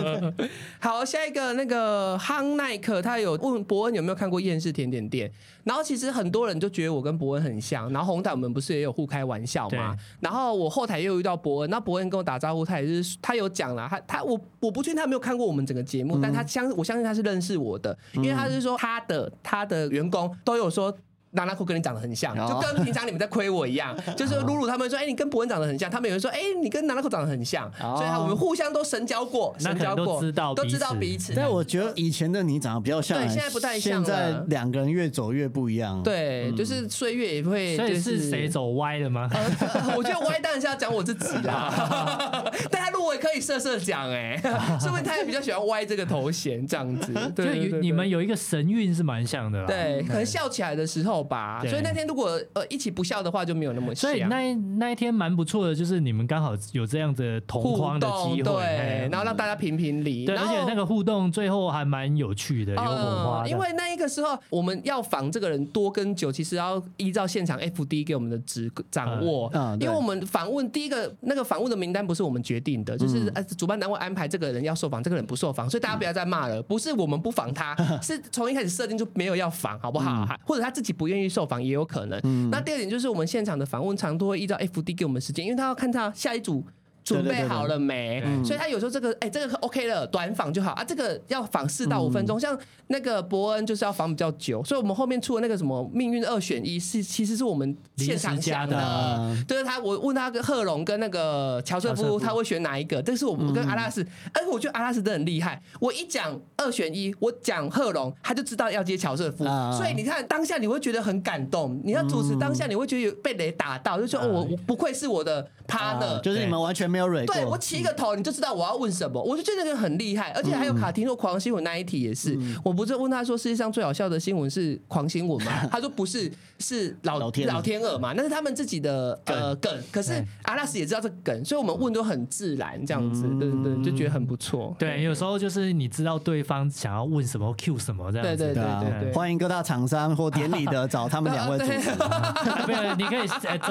*laughs* 好，下一个那个康奈克，他有问伯恩有没有看过厌世甜点店，然后其实很多人就觉得我跟伯恩很像，然后红毯我们不是也有互开玩笑嘛，然后我后台又遇到伯恩，那伯恩跟我打招呼，他也是他有讲了，他他我我不确定他有没有看过我们整个节目，但他相我相信他是认识我的，因为他是说他的他的员工都有说。娜娜酷跟你长得很像，哦就跟平常你们在亏我一样，*laughs* 就是露露他们说，哎、你跟博文长得很像，他们有人说，哎、你跟娜娜酷长得很像，哦所以他我们互相都神交过，那可能都神交过，知道都知道彼此。但我觉得以前的你长得比较像，对现在不太像现在了两个人越走越不一样。，对，就是岁月也会，所以就是谁？走歪了吗？呃 *laughs* 我觉得歪当然是要讲我自己啦，*laughs* 但他入围可以色色讲哎，说不定他也比较喜欢歪这个头衔这样子。对你们有一个神韵是蛮像的啦。对，可能笑起来的时候吧，所以那天如果呃一起不笑的话，就没有那么像。所以那一那一天蛮不错的，就是你们刚好有这样的同框的机会，对，然后让大家评评理，对，而且那个互动最后还蛮有趣的，有火花因为那一个时候我们要访这个人多跟久，其实要依照现场 FD 给我们的指掌握。因为我们访问第一个那个访问的名单不是我们决定的，就是呃主办单位安排这个人要受访，这个人不受访，所以大家不要再骂了。不是我们不访他，*laughs* 是从一开始设定就没有要访，好不好？或者他自己不愿意受访也有可能。那第二点就是我们现场的访问长度会依照 FD 给我们时间，因为他要看他下一组。准对对对备好了没？所以他有时候这个哎、这个 OK 了，短访就好。啊，这个要访四到五分嗯。钟。像那个伯恩就是要访比较久，所以我们后面出的那个什么命运二选一是其实是我们现场临时加想的。嗯就是他我问他跟贺龙跟那个乔瑟夫。他会选哪一个？但是我们跟阿拉斯，嗯。而且我觉得阿拉斯真的很厉害。我一讲二选一，我讲贺龙，他就知道要接乔瑟夫，啊所以你看当下你会觉得很感动。你要主持当下，你会觉得有被雷打到，就说哦，我我不愧是我的 partner，啊就是你们完全没有蕊过，对我起一个头，你就知道我要问什么，我就觉得那个很厉害，而且还有卡廷诺狂新闻那一题也是，我不是问他说世界上最好笑的新闻是狂新闻吗？*laughs* 他说不是，是老老天鹅。老天鹅嘛，那是他们自己的呃梗，可是阿拉斯也知道这梗，所以我们问都很自然这样子，对对对，就觉得很不错。对，有时候就是你知道对方想要问什么，Q 什么这样子。对对对啊对对。对，欢迎各大厂商或典礼的找他们两位 *laughs* 主持。啊没有，你可以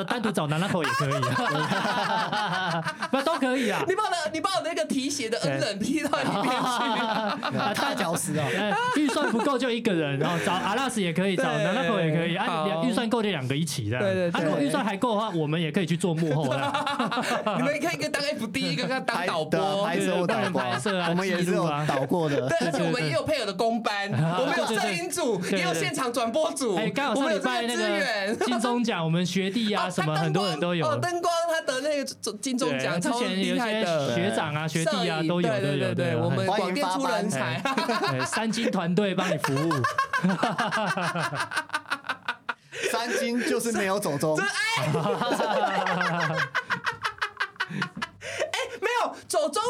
单独找南拉口也可以。啊，不都可以啊。*laughs* 你把我的你把我那个提鞋的恩人踢到里面去。啊，*laughs* 大脚石哦，*laughs* 呃，预算不够就一个人，然后找阿拉斯也可以，找对南拉口也可以，啊，两预算够就两个一起这样。对对对啊，如果预算还够的话，我们也可以去做幕后的。你们可以一个当 FD，一个当导播拍。摄或导播对拍摄啊我们也是有啊导过的。对，而且我们也有配合的公班，我们有摄影组，也有现场转播组，哎，刚好我们有上礼拜那个资源。个金钟奖，我们学弟啊，哦什么很多人都有哦，。灯光他得那个金钟奖，超之前有一些的学长啊、学弟啊都有，对都有，对对对，我们广电出人才。*laughs* 三金团队帮你服务。三金就是没有走中，*laughs* 没有走中，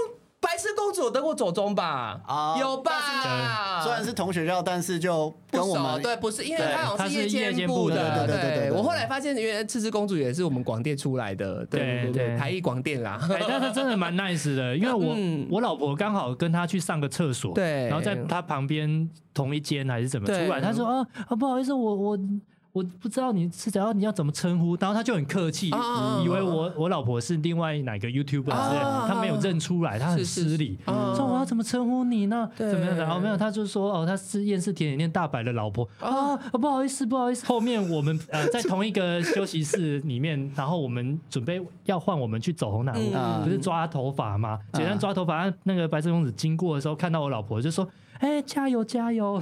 白痴公主有得过走中吧？啊有吧？虽然是同学校，但是就跟我们不熟对，不是，因为对他好像他是夜夜间部部的，的对对对我后来发现，原来赤之公主也是我们广电出来的，对对台艺广电啦。哎，但是真的蛮 nice 的，*laughs* 因为我、嗯我老婆刚好跟他去上个厕所，对然后在他旁边同一间还是怎么出对来，他说啊啊不好意思，我我。我不知道你是怎样，你要怎么称呼？然后他就很客气，以为我我老婆是另外哪个 YouTuber 他没有认出来，他很失礼，啊说我要怎么称呼你呢？对怎么样的？然后没有，他就说哦，他是厌世甜点店大白的老婆啊，不好意思，不好意思。后面我们呃在同一个休息室里面，然后我们准备要换我们去走红毯不是抓头发吗？简单抓头发，那个白色公子经过的时候看到我老婆就说。哎、加油加油！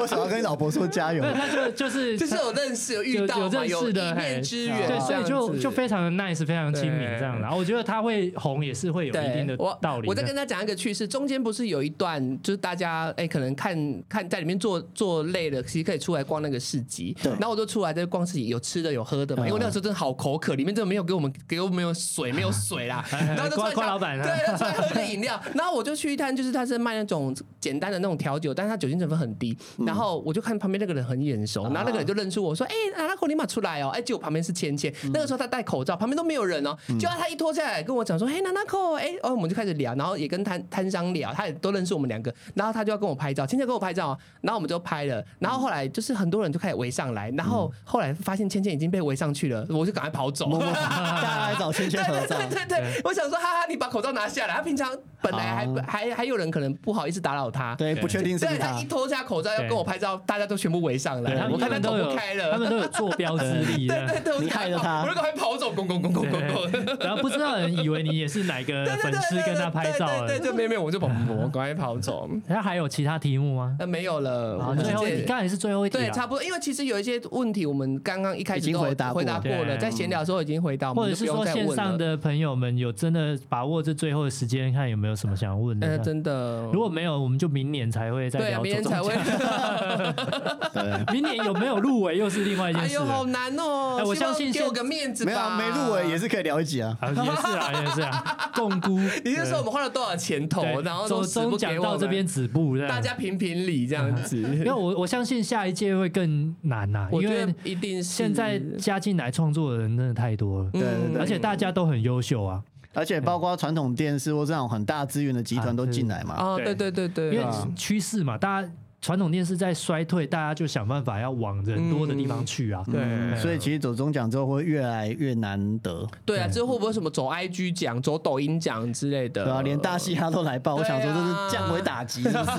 为什么要跟你老婆说加油 *laughs* 没？有，他就就是就是有认识、有遇到嘛，有有认识的一面嘿之缘，对，所以就就非常的 nice，非常亲民这样的。然后我觉得他会红也是会有一定的道理的。我再跟他讲一个趣事，中间不是有一段，就是大家哎、可能看看在里面做做累了，其实可以出来逛那个市集。对然后我就出来在逛市集，有吃的有喝的嘛，因为那个时候真的好口渴，里面真的没有给我们给我们没有水，没有水啦。*laughs* 然后就出来夸夸想老板啊对，出来喝个饮料。*laughs* 然后我就去一摊，就是他是卖那种简单的那种调酒，但是他酒精成分很低。然后我就看旁边那个人很眼熟，然后那个人就认出我说：“哎、阿拉口尼玛出来哦！”哎，结果旁边是芊芊，那个时候他戴口罩，旁边都没有人哦。结果他一脱下来跟我讲说：“嘿，娜娜口，哎，哦，我们就开始聊，然后也跟摊摊商聊，他也都认识我们两个，然后他就要跟我拍照，芊芊跟我拍照哦，然后我们就拍了，然后后来就是很多人就开始围上来，然后后来发现芊芊已经被围上去了，我就赶快跑走。默默 *laughs* 大家来找芊芊合照对，对对对，我想说，哈哈，你把口罩拿下来。他平常本来还好还还有人可能不好意思打扰他，对，不确定是他对他一。脱下口罩要跟我拍照，大家都全部围上来，对他们我看他都有不开了，他们都有坐标之力 *laughs* 对。对对，你害了他我就赶快跑走，拱拱拱拱拱拱。对然后不知道的人以为你也是哪个 *laughs* 粉丝跟他拍照对对没有没有，我就跑，我赶快跑走。那还有其他题目吗？呃，没有了，我们最后一题，刚才也是最后一题对，啊差不多，因为其实有一些问题，我们刚刚一开始已经都回答过回答过了，在闲聊的时候已经回答，我或者是说线。上的朋友们有真的把握这最后的时间，看有没有什么想问真的，如果没有，我们就明年才会再对啊，聊明天才会 *laughs* 明年有没有入围又是另外一件事哎呦，好了。难哦！哎我相信现给我个面子吧。没有啊没入围也是可以聊一集啊。啊，也是啊，也是啊，*laughs* 共估。你是说我们花了多少钱投，然后都走中死不给我们奖到这边止步，大家评评理这样子。因为我我相信下一届会更难呐、因为一定是现在加进来创作的人真的太多了，对对对而且大家都很优秀啊。而且包括传统电视或这种很大资源的集团都进来嘛。啊，对对对对，因为啊趋势嘛，大家传统电视在衰退，大家就想办法要往人多的地方去啊。对嗯所以其实走中奖之后会越来越难得，对啊，之后会不会什么走 IG 奖、走抖音奖之类的？对啊，连大嘻哈都来报，我想说这是降维打击，是不是？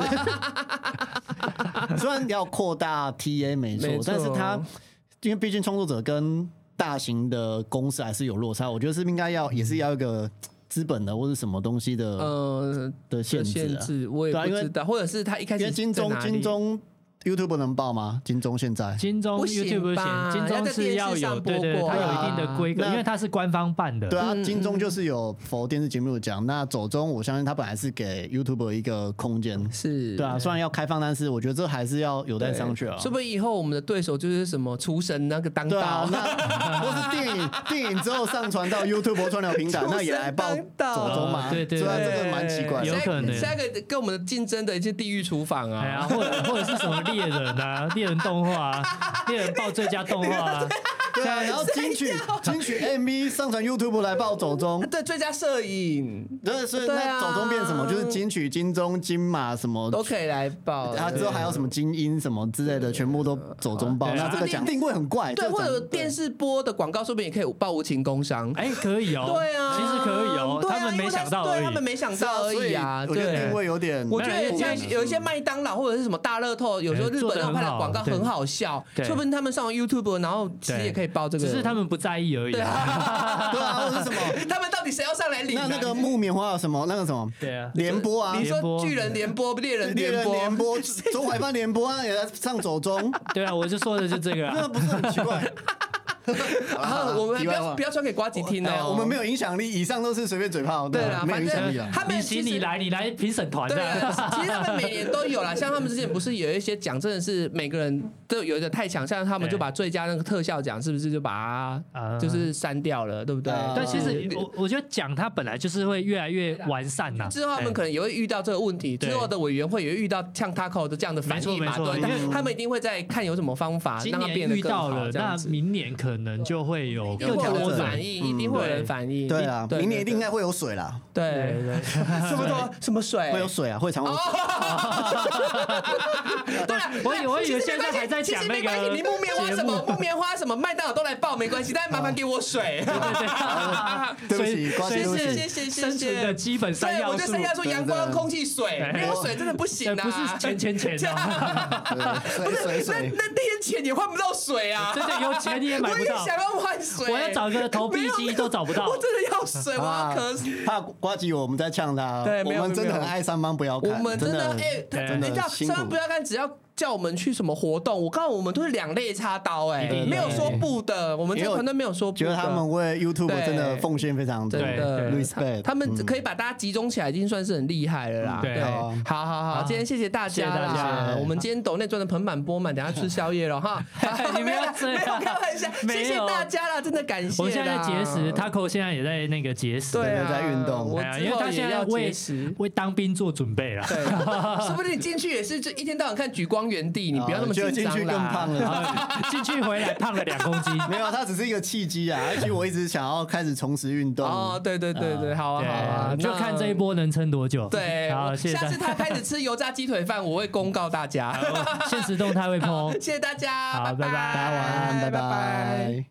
*laughs* 虽然要扩大 TA 没错没，错但是他因为毕竟创作者跟大型的公司还是有落差。我觉得是应该要也是要一个资本的或者什么东西的呃，的限制啊。限制我也对啊因为不知道，或者是他一开始因为金钟金钟 YouTube 能报吗？金钟现在金钟不行 YouTube 不吧行，金钟是要有要在电视上对对，播过它有一定的规格，那因为它是官方办的。对啊，嗯金钟就是有否电视节目奖，那走中我相信他本来是给 YouTube 一个空间，是，对啊，虽然要开放，但是我觉得这还是要有待商榷啊。说不定以后我们的对手就是什么厨神那个当对啊道，，那 *laughs* 或是电影电影之后上传到 YouTube 串流平台，那也来报走中嘛？哦对对虽然对这个蛮奇怪的。有可能下一个跟我们的竞争的一些地狱厨房啊，或者或者是什么 *laughs* 猎人啊，猎人动画啊，猎人报最佳动画啊，*laughs* 对啊，然后金曲金曲 MV 上传 YouTube 来报走中，对最佳摄影。对，所以对啊。那走中变什么？就是金曲、金钟、金马什么？都可以来报，然后，之后还有什么精英什么之类的，全部都走中报。对啊。那这个奖定位很怪，对，这个奖或者电视播的广告，说不定也可以报无情工伤。哎，可以哦，对啊，其实可以哦，对啊他们没想到而已。因为他对他们没想到而已啊。对所以我觉得定，位有点，我觉得没有像有一些麦当劳或者是什么大乐透，有时候日本人拍的广告很好笑，对。说不定他们上 YouTube，然后其实也可以报这个。只是他们不在意而已对。啊，*laughs* 对啊，或者是什么？他们到底谁要上来领啊？那那个木棉花有什么？那个什么对啊，联播啊你，说巨人联播、猎人猎人联播、*laughs* 联播、中海办联播，啊也在上走中，对啊，我就说的就这个啊。那不是很奇怪？*laughs* 然后我们不要不要传给瓜吉听哦。哎我们没有影响力，以上都是随便嘴炮，对啦，没有影响力啊。他们你其实行你来，你来评审团对的。啊，其实他们每年都有啦，像他们之前不是有一些奖，真的是每个人都有点太强，像他们就把最佳那个特效奖是不是就把啊它就是删掉了，对不对？啊但其实我我觉得奖它本来就是会越来越完善呐。之后他们可能也会遇到这个问题，对之后的委员会也会遇到像 Taco 的这样的反应嘛，对，他们一定会在看有什么方法今让它变遇得更好，到了，那这样子。明年可能就会有更会有人多的反应，一定会有人反应。对啊，对明年一定应该会有水啦，对对对，*laughs* 什么多什么水？会有水啊，会常温。*laughs* 对啊，我 *laughs* 以我以为现在还在讲那其实没关系个你木棉花什么木棉花什么麦当劳都来报没关系，但是麻烦给我水。对不起。谢谢谢谢生存的基本三对，要素我觉得三。要素阳光、对对空气、水，没有水真的不行，啊！不是钱钱钱哦，对水水那，那那些钱也换不到水啊！真的有钱你也买不想要换水，我要找个投币机都找不到 *laughs* 我真的要水，我要渴死。怕瓜吉我们在呛他，对我们真的很爱三班，不要看，我们真的哎，对真的你知道，辛苦上班不。要看，只要叫我们去什么活动，我告诉我们都是两肋插刀，哎，没有说不的，我们这个团队没有说不的。觉得他们为 YouTube 真的奉献非常多真的对，respect。他们嗯可以把大家集中起来，已经算是很厉害了啦。对好好好好，今天谢谢大家啦家！我们今天抖内赚的盆满钵满，等下吃宵夜了哈。*laughs* 你不要这样 *laughs* 没有开玩笑，谢谢大家啦，真的感谢。我现在在节食，Taco 现在也在那个节食，对啊，在运动我因为他现在为节食。为当兵做准备了。对，说不定你进去也是就一天到晚看举光原地，你不要那么进去。更胖了。啊 *laughs* 进去回来胖了两公斤，没有，它只是一个契机啊！*laughs* 而且我一直想要开始重拾运动。哦，对对对对，好啊好啊，就看这一。波能撑多久。对，*laughs* 好，谢谢。下次他开始吃油炸鸡腿饭，我会公告大家。现实动态会 PO。谢谢大家，好拜拜大家晚安，拜拜。